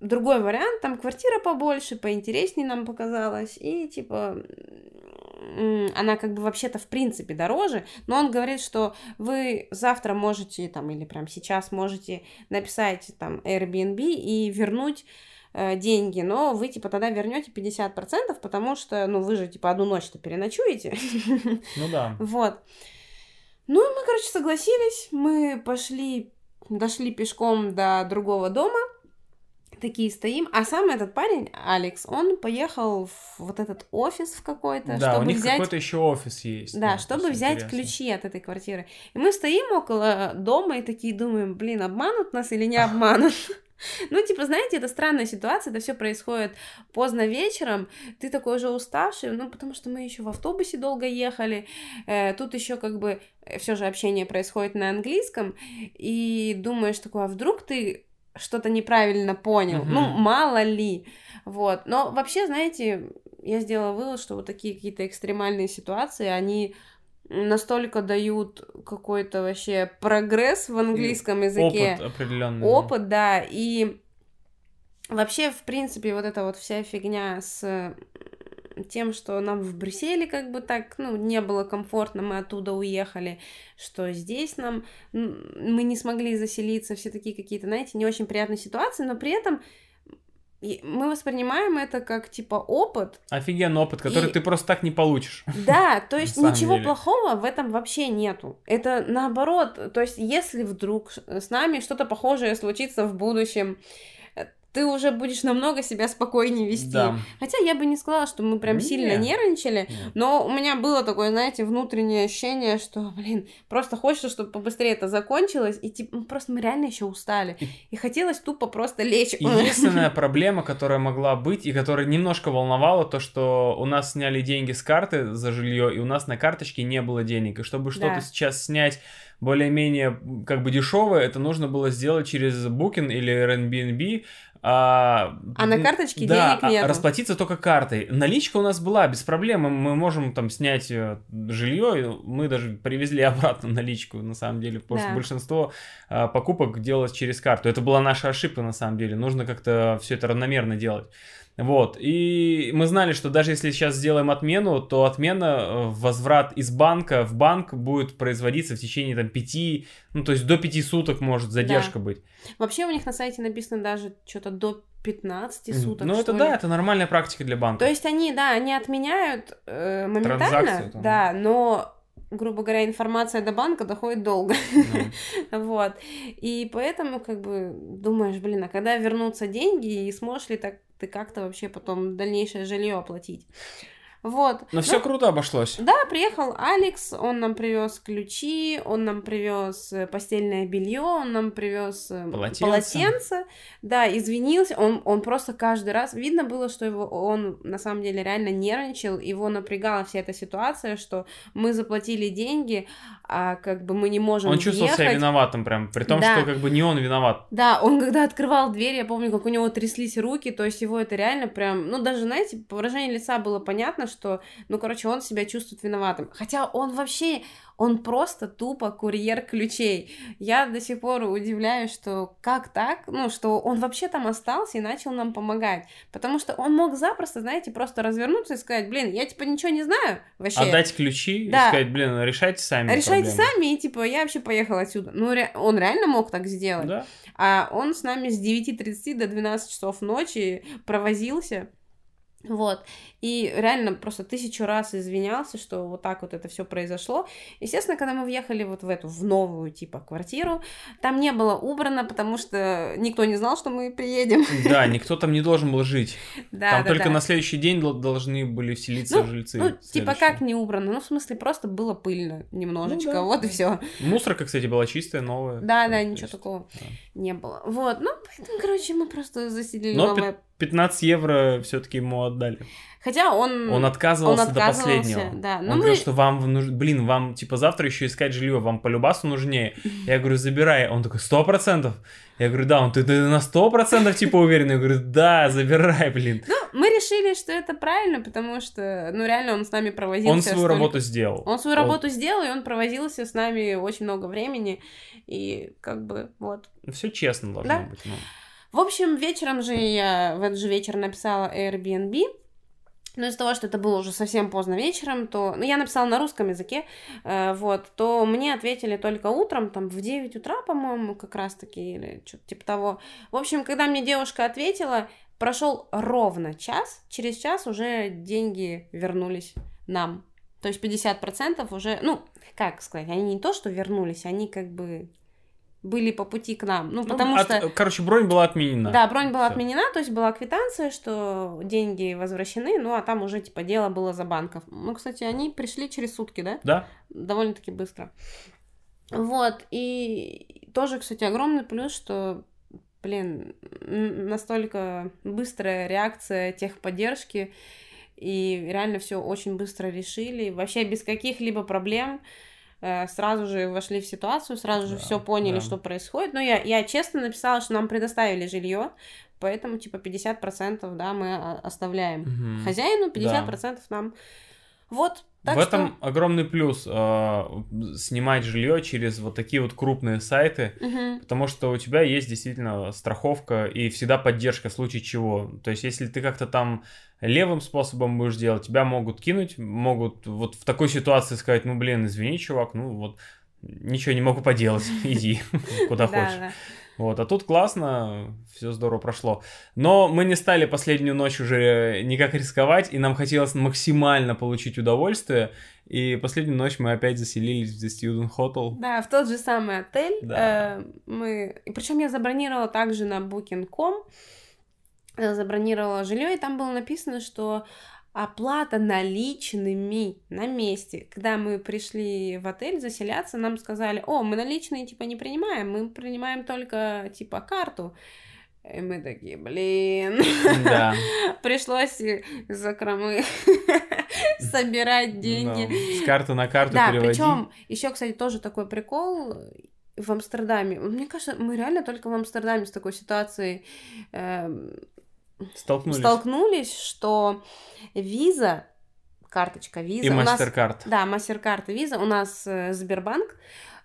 другой вариант, там квартира побольше, поинтереснее нам показалось, и типа она как бы вообще-то в принципе дороже, но он говорит, что вы завтра можете там или прям сейчас можете написать там Airbnb и вернуть э, деньги, но вы, типа, тогда вернете 50%, потому что, ну, вы же, типа, одну ночь-то переночуете. <laughs> Ну да. Вот. Ну, мы, короче, согласились, мы пошли, дошли пешком до другого дома, такие стоим, а сам этот парень, Алекс, он поехал в вот этот офис в какой-то, Да, у чтобы них взять... какой-то еще офис есть. Да, ну, чтобы взять интересно. ключи от этой квартиры. И мы стоим около дома и такие думаем, блин, обманут нас или не <laughs> обманут? <laughs> Ну, типа, знаете, это странная ситуация, это все происходит поздно вечером, ты такой уже уставший, ну, потому что мы еще в автобусе долго ехали, э, тут еще как бы все же общение происходит на английском, и думаешь такой, а вдруг ты что-то неправильно понял, Мгм. ну, мало ли, вот, но вообще, знаете, я сделала вывод, что вот такие какие-то экстремальные ситуации, они настолько дают какой-то вообще прогресс в английском языке. Опыт определенный. Опыт, да, и вообще, в принципе, вот эта вот вся фигня с тем, что нам в Брюсселе как бы так, ну, не было комфортно, мы оттуда уехали, что здесь нам, мы не смогли заселиться, все такие какие-то, знаете, не очень приятные ситуации, но при этом мы воспринимаем это как, типа, опыт, Офигенный опыт, который И- ты просто так не получишь. да, <laughs> то есть ничего деле. плохого в этом вообще нету. Это наоборот, то есть если вдруг с нами что-то похожее случится в будущем, ты уже будешь намного себя спокойнее вести. Да. Хотя я бы не сказала, что мы прям сильно Не. нервничали, Нет. но у меня было такое, знаете, внутреннее ощущение, что, блин, просто хочется, чтобы побыстрее это закончилось, и типа, ну, просто мы реально еще устали. И- И хотелось тупо просто лечь. Единственная <laughs> проблема, которая могла быть и которая немножко волновала, то, что у нас сняли деньги с карты за жилье, и у нас на карточке не было денег. И чтобы что-то Да. сейчас снять более-менее как бы дешевое, это нужно было сделать через Booking или Airbnb. А, А на м, карточке да, денег а нету. расплатиться только картой. Наличка у нас была без проблем, мы можем там снять э, жилье, мы даже привезли <laughs> обратно наличку, на самом деле, потому что Да. большинство а, покупок делалось через карту. Это была наша ошибка, на самом деле. Нужно как-то все это равномерно делать. Вот, и мы знали, что даже если сейчас сделаем отмену, то отмена, э, возврат из банка в банк будет производиться в течение там пяти, ну то есть до пяти суток может задержка быть. Вообще у них на сайте написано даже что-то до 15 суток. ну это ли. да, это нормальная практика для банка. То есть они, да, они отменяют э, моментально, там. да, но, грубо говоря, информация до банка доходит долго. Ну, <laughs> Вот. И поэтому, как бы, думаешь, блин, а когда вернутся деньги, и сможешь ли так ты как-то вообще потом дальнейшее жилье оплатить? Вот. Но все круто обошлось. Да, приехал Алекс, он нам привез ключи, он нам привез э, постельное белье, он нам привез э, Полотенце. полотенце. Да, извинился. Он, он просто каждый раз видно было, что его он на самом деле реально нервничал, его напрягала вся эта ситуация, что мы заплатили деньги, а как бы мы не можем Он чувствовал себя въехать. виноватым прям, при том, Да. что как бы не он виноват. Да, он когда открывал дверь, я помню, как у него тряслись руки, то есть его это реально прям, ну даже, знаете, по выражению лица было понятно, что, ну, короче, он себя чувствует виноватым. Хотя он вообще, он просто тупо курьер ключей. Я до сих пор удивляюсь, что как так, ну, что он вообще там остался и начал нам помогать. Потому что он мог запросто, знаете, просто развернуться и сказать, блин, я типа ничего не знаю вообще. Отдать ключи Да. и сказать, блин, решайте сами. Решайте проблемы». сами, и типа, я вообще поехала отсюда. Ну, ре- он реально мог так сделать. Да. А он с нами с 9.30 до 12 часов ночи провозился. Вот. И реально просто тысячу раз извинялся, что вот так вот это все произошло. Естественно, когда мы въехали вот в эту, в новую, типа, квартиру, там не было убрано, потому что никто не знал, что мы приедем. <laughs> Да, никто там не должен был жить. Да, там да, только да. на следующий день дол- должны были вселиться Ну, жильцы. Ну, типа, как не убрано? Ну, в смысле, просто было пыльно немножечко, Ну да. вот и все. Мусорка, кстати, была чистая, новая. Да, да, ничего есть, такого да. не было. Вот, ну, поэтому, короче, мы просто заселили Но новое 15 евро все-таки ему отдали. Хотя он... Он отказывался, он отказывался, до последнего. да. Но он мы- говорил, что вам, нуж- блин, вам типа завтра еще искать жилье, вам по любасу нужнее. Я говорю, забирай. Он такой, сто процентов. Я говорю, да, он ты, ты на сто процентов типа уверен? Я говорю, да, забирай, блин. Ну, мы решили, что это правильно, потому что, ну, реально он с нами провозился. Он свою столько- работу сделал. Он свою работу сделал, и он провозился с нами очень много времени, и как бы, вот. Все честно должно Да. быть. ну. В общем, вечером же я в этот же вечер написала Airbnb, но из-за того, что это было уже совсем поздно вечером, то... Ну, я написала на русском языке, э, вот, то мне ответили только утром, там, в 9 утра, по-моему, как раз-таки, или что-то типа того. В общем, когда мне девушка ответила, Прошел ровно час, через час уже деньги вернулись нам. То есть 50% уже, ну, как сказать, они не то, что вернулись, они как бы были по пути к нам. Ну, потому от- что... Короче, бронь была отменена. Да, бронь была Всё. отменена, то есть была квитанция, что деньги возвращены, ну, а там уже, типа, дело было за банков. Ну, кстати, они пришли через сутки, да? Да? довольно-таки быстро. Вот, и тоже, кстати, огромный плюс, что, блин, настолько быстрая реакция техподдержки, и реально все очень быстро решили, вообще без каких-либо проблем сразу же вошли в ситуацию, сразу же Да, все поняли, да. что происходит. Но я, я честно написала, что нам предоставили жилье, поэтому, типа, 50%, да, мы а, оставляем Мгм. хозяину, 50% нам. Вот, так в что... этом огромный плюс э, снимать жилье через вот такие вот крупные сайты, Мгм. потому что у тебя есть действительно страховка и всегда поддержка в случае чего. То есть, если ты как-то там левым способом будешь делать, тебя могут кинуть, могут вот в такой ситуации сказать, ну блин, извини, чувак, ну вот ничего не могу поделать, <laughs> иди куда <laughs> Да, хочешь. Вот, а тут классно, все здорово прошло. Но мы не стали последнюю ночь уже никак рисковать, и нам хотелось максимально получить удовольствие. И последнюю ночь мы опять заселились в The Student Hotel. Да, в тот же самый отель. Да. э, мы... Причем я забронировала также на Booking.com. э, Забронировала жилье, и там было написано, что оплата наличными на месте. Когда мы пришли в отель заселяться, нам сказали, о, мы наличные типа не принимаем, мы принимаем только типа карту. И мы такие, блин, Да. <laughs> пришлось из закромы <laughs> собирать деньги. Да, С карты на карту Да, переводить. причем еще, кстати, тоже такой прикол в Амстердаме. Мне кажется, мы реально только в Амстердаме с такой ситуацией эм, Столкнулись. столкнулись, что виза, карточка виза, И MasterCard. да, мастер-карт и виза, у нас э, Сбербанк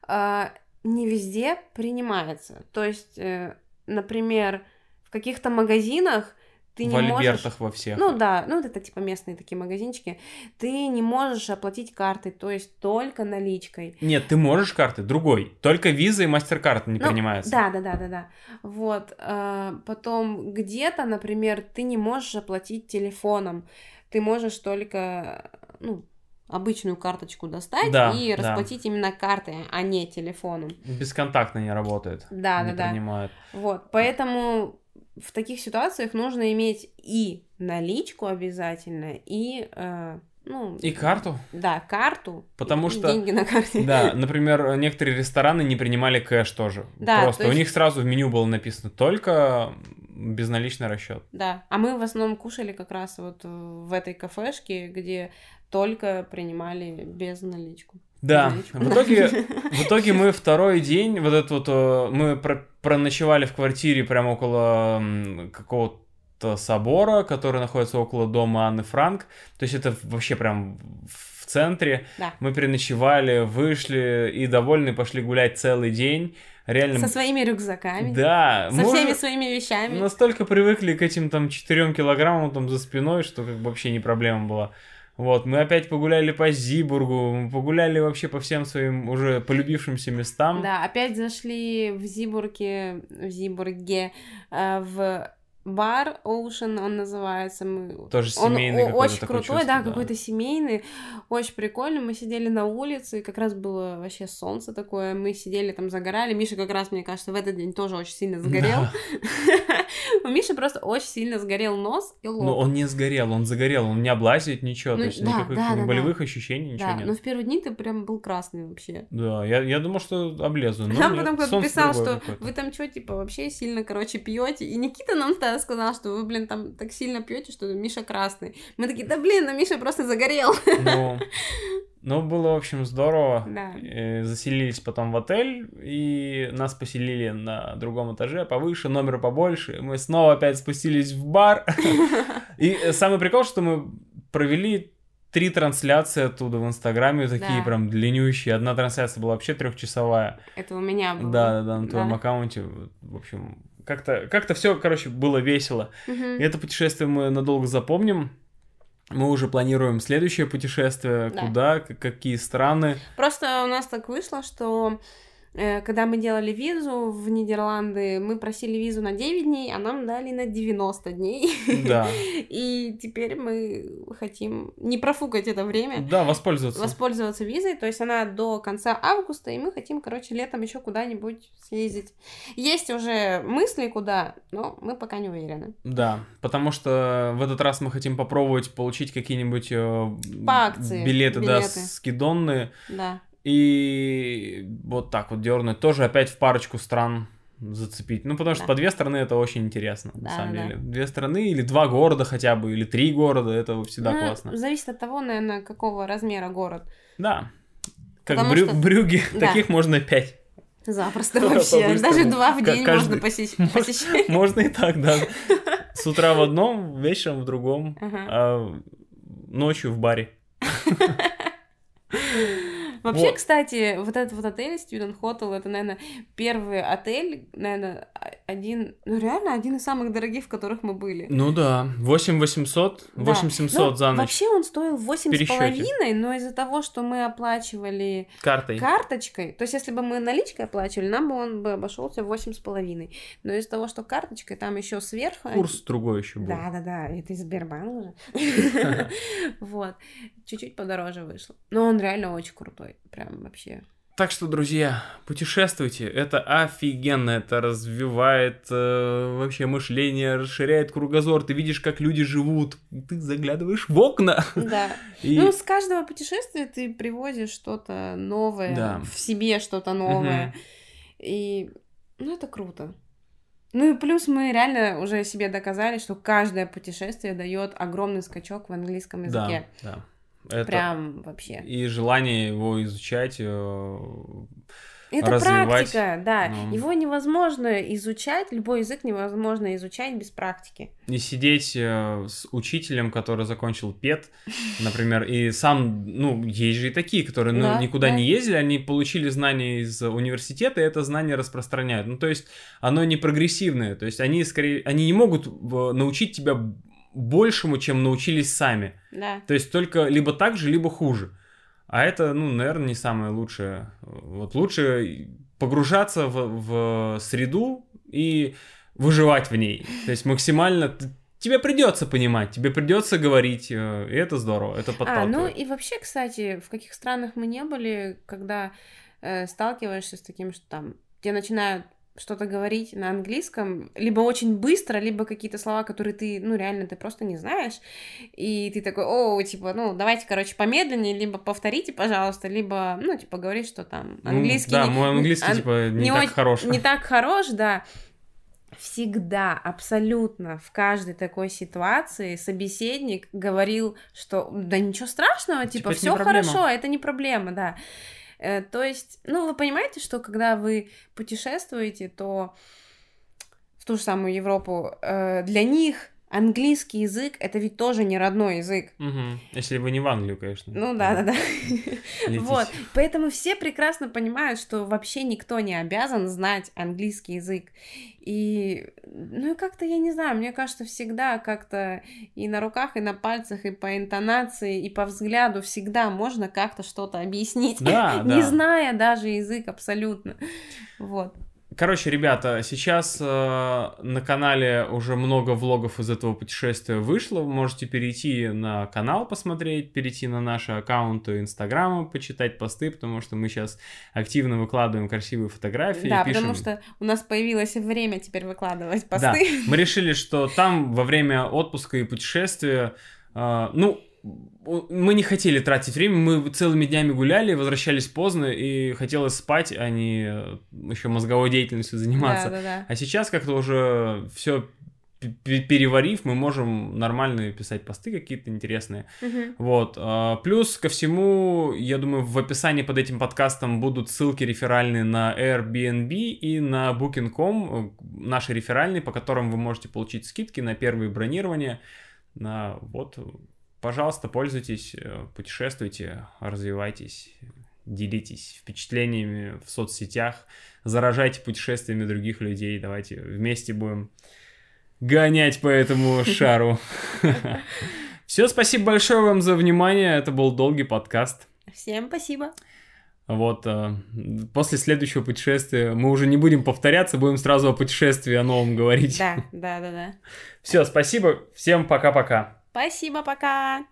э, не везде принимается. То есть, э, например, в каких-то магазинах ты в не можешь... Альбертах во всех. Ну да, ну вот это типа местные такие магазинчики. Ты не можешь оплатить картой, то есть только наличкой. Нет, ты можешь карты, другой. Только виза и MasterCard не Ну, принимаются. Да, да, да, да, да. Вот. э, потом где-то, например, ты не можешь оплатить телефоном. Ты можешь только, ну, обычную карточку достать Да, и да. расплатить именно картой, а не телефоном. Бесконтактно не работает. Да, не да, да. принимают. Вот. Поэтому в таких ситуациях нужно иметь и наличку обязательно, и, э, ну, И карту. Да, карту. Потому и что- Деньги на карте. Да, например, некоторые рестораны не принимали кэш тоже. Да, Просто то у есть- них сразу в меню было написано только безналичный расчет. Да. А мы в основном кушали как раз вот в этой кафешке, где только принимали без наличку. Да, Наличку. в итоге, в итоге мы <laughs> второй день, вот этот вот, э, мы про- проночевали в квартире прямо около какого-то собора, который находится около дома Анны Франк. То есть это вообще прям в центре. Да. Мы переночевали, вышли и довольны пошли гулять целый день. Реально, Со своими рюкзаками. да, Со мы всеми своими вещами. настолько привыкли к этим там 4 килограммам там за спиной, что как бы вообще не проблема была. Вот, мы опять погуляли по Зибургу, мы погуляли вообще по всем своим уже полюбившимся местам. Да, опять зашли в Зибурге, в Зибурге, э, в бар Ocean он называется. Мы... Тоже Он семейный о- какой-то очень крутой, чувство, да, какой-то семейный, очень прикольно. Мы сидели на улице, и как раз было вообще солнце такое, мы сидели там, загорали. Миша как раз, мне кажется, в этот день тоже очень сильно сгорел. Да. <laughs> У Миши просто очень сильно сгорел нос и лоб. Но он не сгорел, он загорел, он не облазит ничего, Ну, то есть да, никаких да, ни да, болевых ощущений, ничего Да, нет. но в первые дни ты прям был красный вообще. Да, я, думал, что облезу, Нам потом кто-то писал, что вы там что, типа, вообще сильно, короче, пьете. И Никита нам сказал, что вы, блин, там так сильно пьете, что Миша красный. Мы такие, да блин, ну Миша просто загорел. Ну, <laughs> ну, было, в общем, здорово. Да. Заселились потом в отель, и нас поселили на другом этаже, повыше, номер побольше. Мы снова опять спустились в бар. <laughs> И самый прикол, что мы провели три трансляции оттуда в Инстаграме, такие Да. прям длиннющие. Одна трансляция была вообще трехчасовая. Это у меня было. Да, да, да, на твоем Да. аккаунте. В общем, как-то как все, короче, было весело. И это путешествие мы надолго запомним. Мы уже планируем следующее путешествие, Да. куда, какие страны. Просто у нас так вышло, что когда мы делали визу в Нидерланды, мы просили визу на 9 дней, а нам дали на 90 дней. Да. <laughs> И теперь мы хотим не профукать это время. Да, воспользоваться. Воспользоваться визой, то есть она до конца августа, и мы хотим, короче, летом еще куда-нибудь съездить. Есть уже мысли куда, но мы пока не уверены. Да, потому что в этот раз мы хотим попробовать получить какие-нибудь э, По акции билеты, да, билеты. скидонные. Да. И вот так вот дернуть. Тоже опять в парочку стран зацепить. Ну, потому что Да. по две страны это очень интересно, на Да, самом да. деле. Две страны или два города хотя бы, или три города, это всегда Ну, классно. Зависит от того, наверное, какого размера город. Да. Как Потому брю- что- брюги, <laughs> Да. таких можно пять. Запросто <laughs> вообще. Даже два в день каждый- можно посещ- <laughs> посещать. Можно и так, да. С утра в одном, вечером в другом, Ага. а ночью в баре. Вообще, Вот. кстати, вот этот вот отель Student Hotel, это, наверное, первый отель, наверное, один, ну реально один из самых дорогих, в которых мы были. Ну да, 8800, Да. 8700 Ну, за ночь Вообще он стоил восемь с пересчёте. половиной, но из-за того, что мы оплачивали картой. карточкой, то есть если бы мы наличкой оплачивали, нам бы он бы обошелся восемь с половиной. Но из-за того, что карточкой там еще сверху... Курс другой еще был. Да, да, да, это из Сбербанка же. <laughs> <laughs> Вот. Чуть-чуть подороже вышло. Но он реально очень крутой. Прям вообще. Так что, друзья, путешествуйте. Это офигенно. Это развивает э, вообще мышление, расширяет кругозор. Ты видишь, как люди живут. Ты заглядываешь в окна. Да. <laughs> И... Ну, с каждого путешествия ты привозишь что-то новое, Да. в себе что-то новое. Мгм. И, ну, это круто. Ну и плюс мы реально уже себе доказали, что каждое путешествие дает огромный скачок в английском да, языке. да. Это... Прям вообще. И желание его изучать. э, Это развивать. практика, да. Ну. Его невозможно изучать, любой язык невозможно изучать без практики. Не сидеть э, с учителем, который закончил ПЕТ, например, и сам, ну, есть же и такие, которые ну, Да, никуда да. не ездили, они получили знания из университета, и это знание распространяют. Ну, то есть, оно не прогрессивное, то есть, они скорее, они не могут э, научить тебя большему, чем научились сами. Да. То есть, только либо так же, либо хуже. А это, ну, наверное, не самое лучшее. Вот лучше погружаться в, в среду и выживать в ней. То есть максимально тебе придется понимать, тебе придется говорить, э, и это здорово, это А, подталкивает. ну и вообще, кстати, в каких странах мы не были, когда э, сталкиваешься с таким, что там тебе начинают что-то говорить на английском, либо очень быстро, либо какие-то слова, которые ты, ну, реально, ты просто не знаешь, и ты такой, о, типа, ну, давайте, короче, помедленнее, либо повторите, пожалуйста, либо, ну, типа, говорить, что там Ну, английский... да, не- мой английский, ан- типа, не, не так очень- хорош. не так хорош, да. Всегда, абсолютно в каждой такой ситуации собеседник говорил, что да ничего страшного, типа Типа, все проблема». хорошо, это не проблема, да. Э, то есть, ну, вы понимаете, что когда вы путешествуете, то в ту же самую Европу, э, для них английский язык это ведь тоже не родной язык. Мгм. Если вы не в Англию, конечно. Ну да, да, да. Вот, поэтому все прекрасно понимают, что вообще никто не обязан знать английский язык. И, ну и как-то, я не знаю, мне кажется, всегда как-то и на руках, и на пальцах, и по интонации, и по взгляду всегда можно как-то что-то объяснить, Да, <laughs> не да. зная даже язык абсолютно. Вот. Короче, ребята, сейчас э, на канале уже много влогов из этого путешествия вышло. Вы можете перейти на канал посмотреть, перейти на наши аккаунты Инстаграма, почитать посты, потому что мы сейчас активно выкладываем красивые фотографии. Да, пишем... потому что у нас появилось время теперь выкладывать Да, посты. мы решили, что там во время отпуска и путешествия, э, ну, мы не хотели тратить время, мы целыми днями гуляли, возвращались поздно, и хотелось спать, а не еще мозговой деятельностью заниматься. Да, да, да. А сейчас как-то уже все переварив, мы можем нормально писать посты какие-то интересные. Мгм. Вот. а, Плюс ко всему, я думаю, в описании под этим подкастом будут ссылки реферальные на Airbnb и на Booking.com, э, наши реферальные, по которым вы можете получить скидки на первые бронирования. На, вот, пожалуйста, пользуйтесь, э, путешествуйте, развивайтесь, делитесь впечатлениями в соцсетях, заражайте путешествиями других людей. Давайте вместе будем гонять по этому <laughs> шару. <laughs> Все, спасибо большое вам за внимание. Это был долгий подкаст. Всем спасибо. Вот, э, после следующего путешествия мы уже не будем повторяться, будем сразу о путешествии о новом говорить. Да, да, да, да. Все, спасибо, всем пока-пока. Спасибо, пока.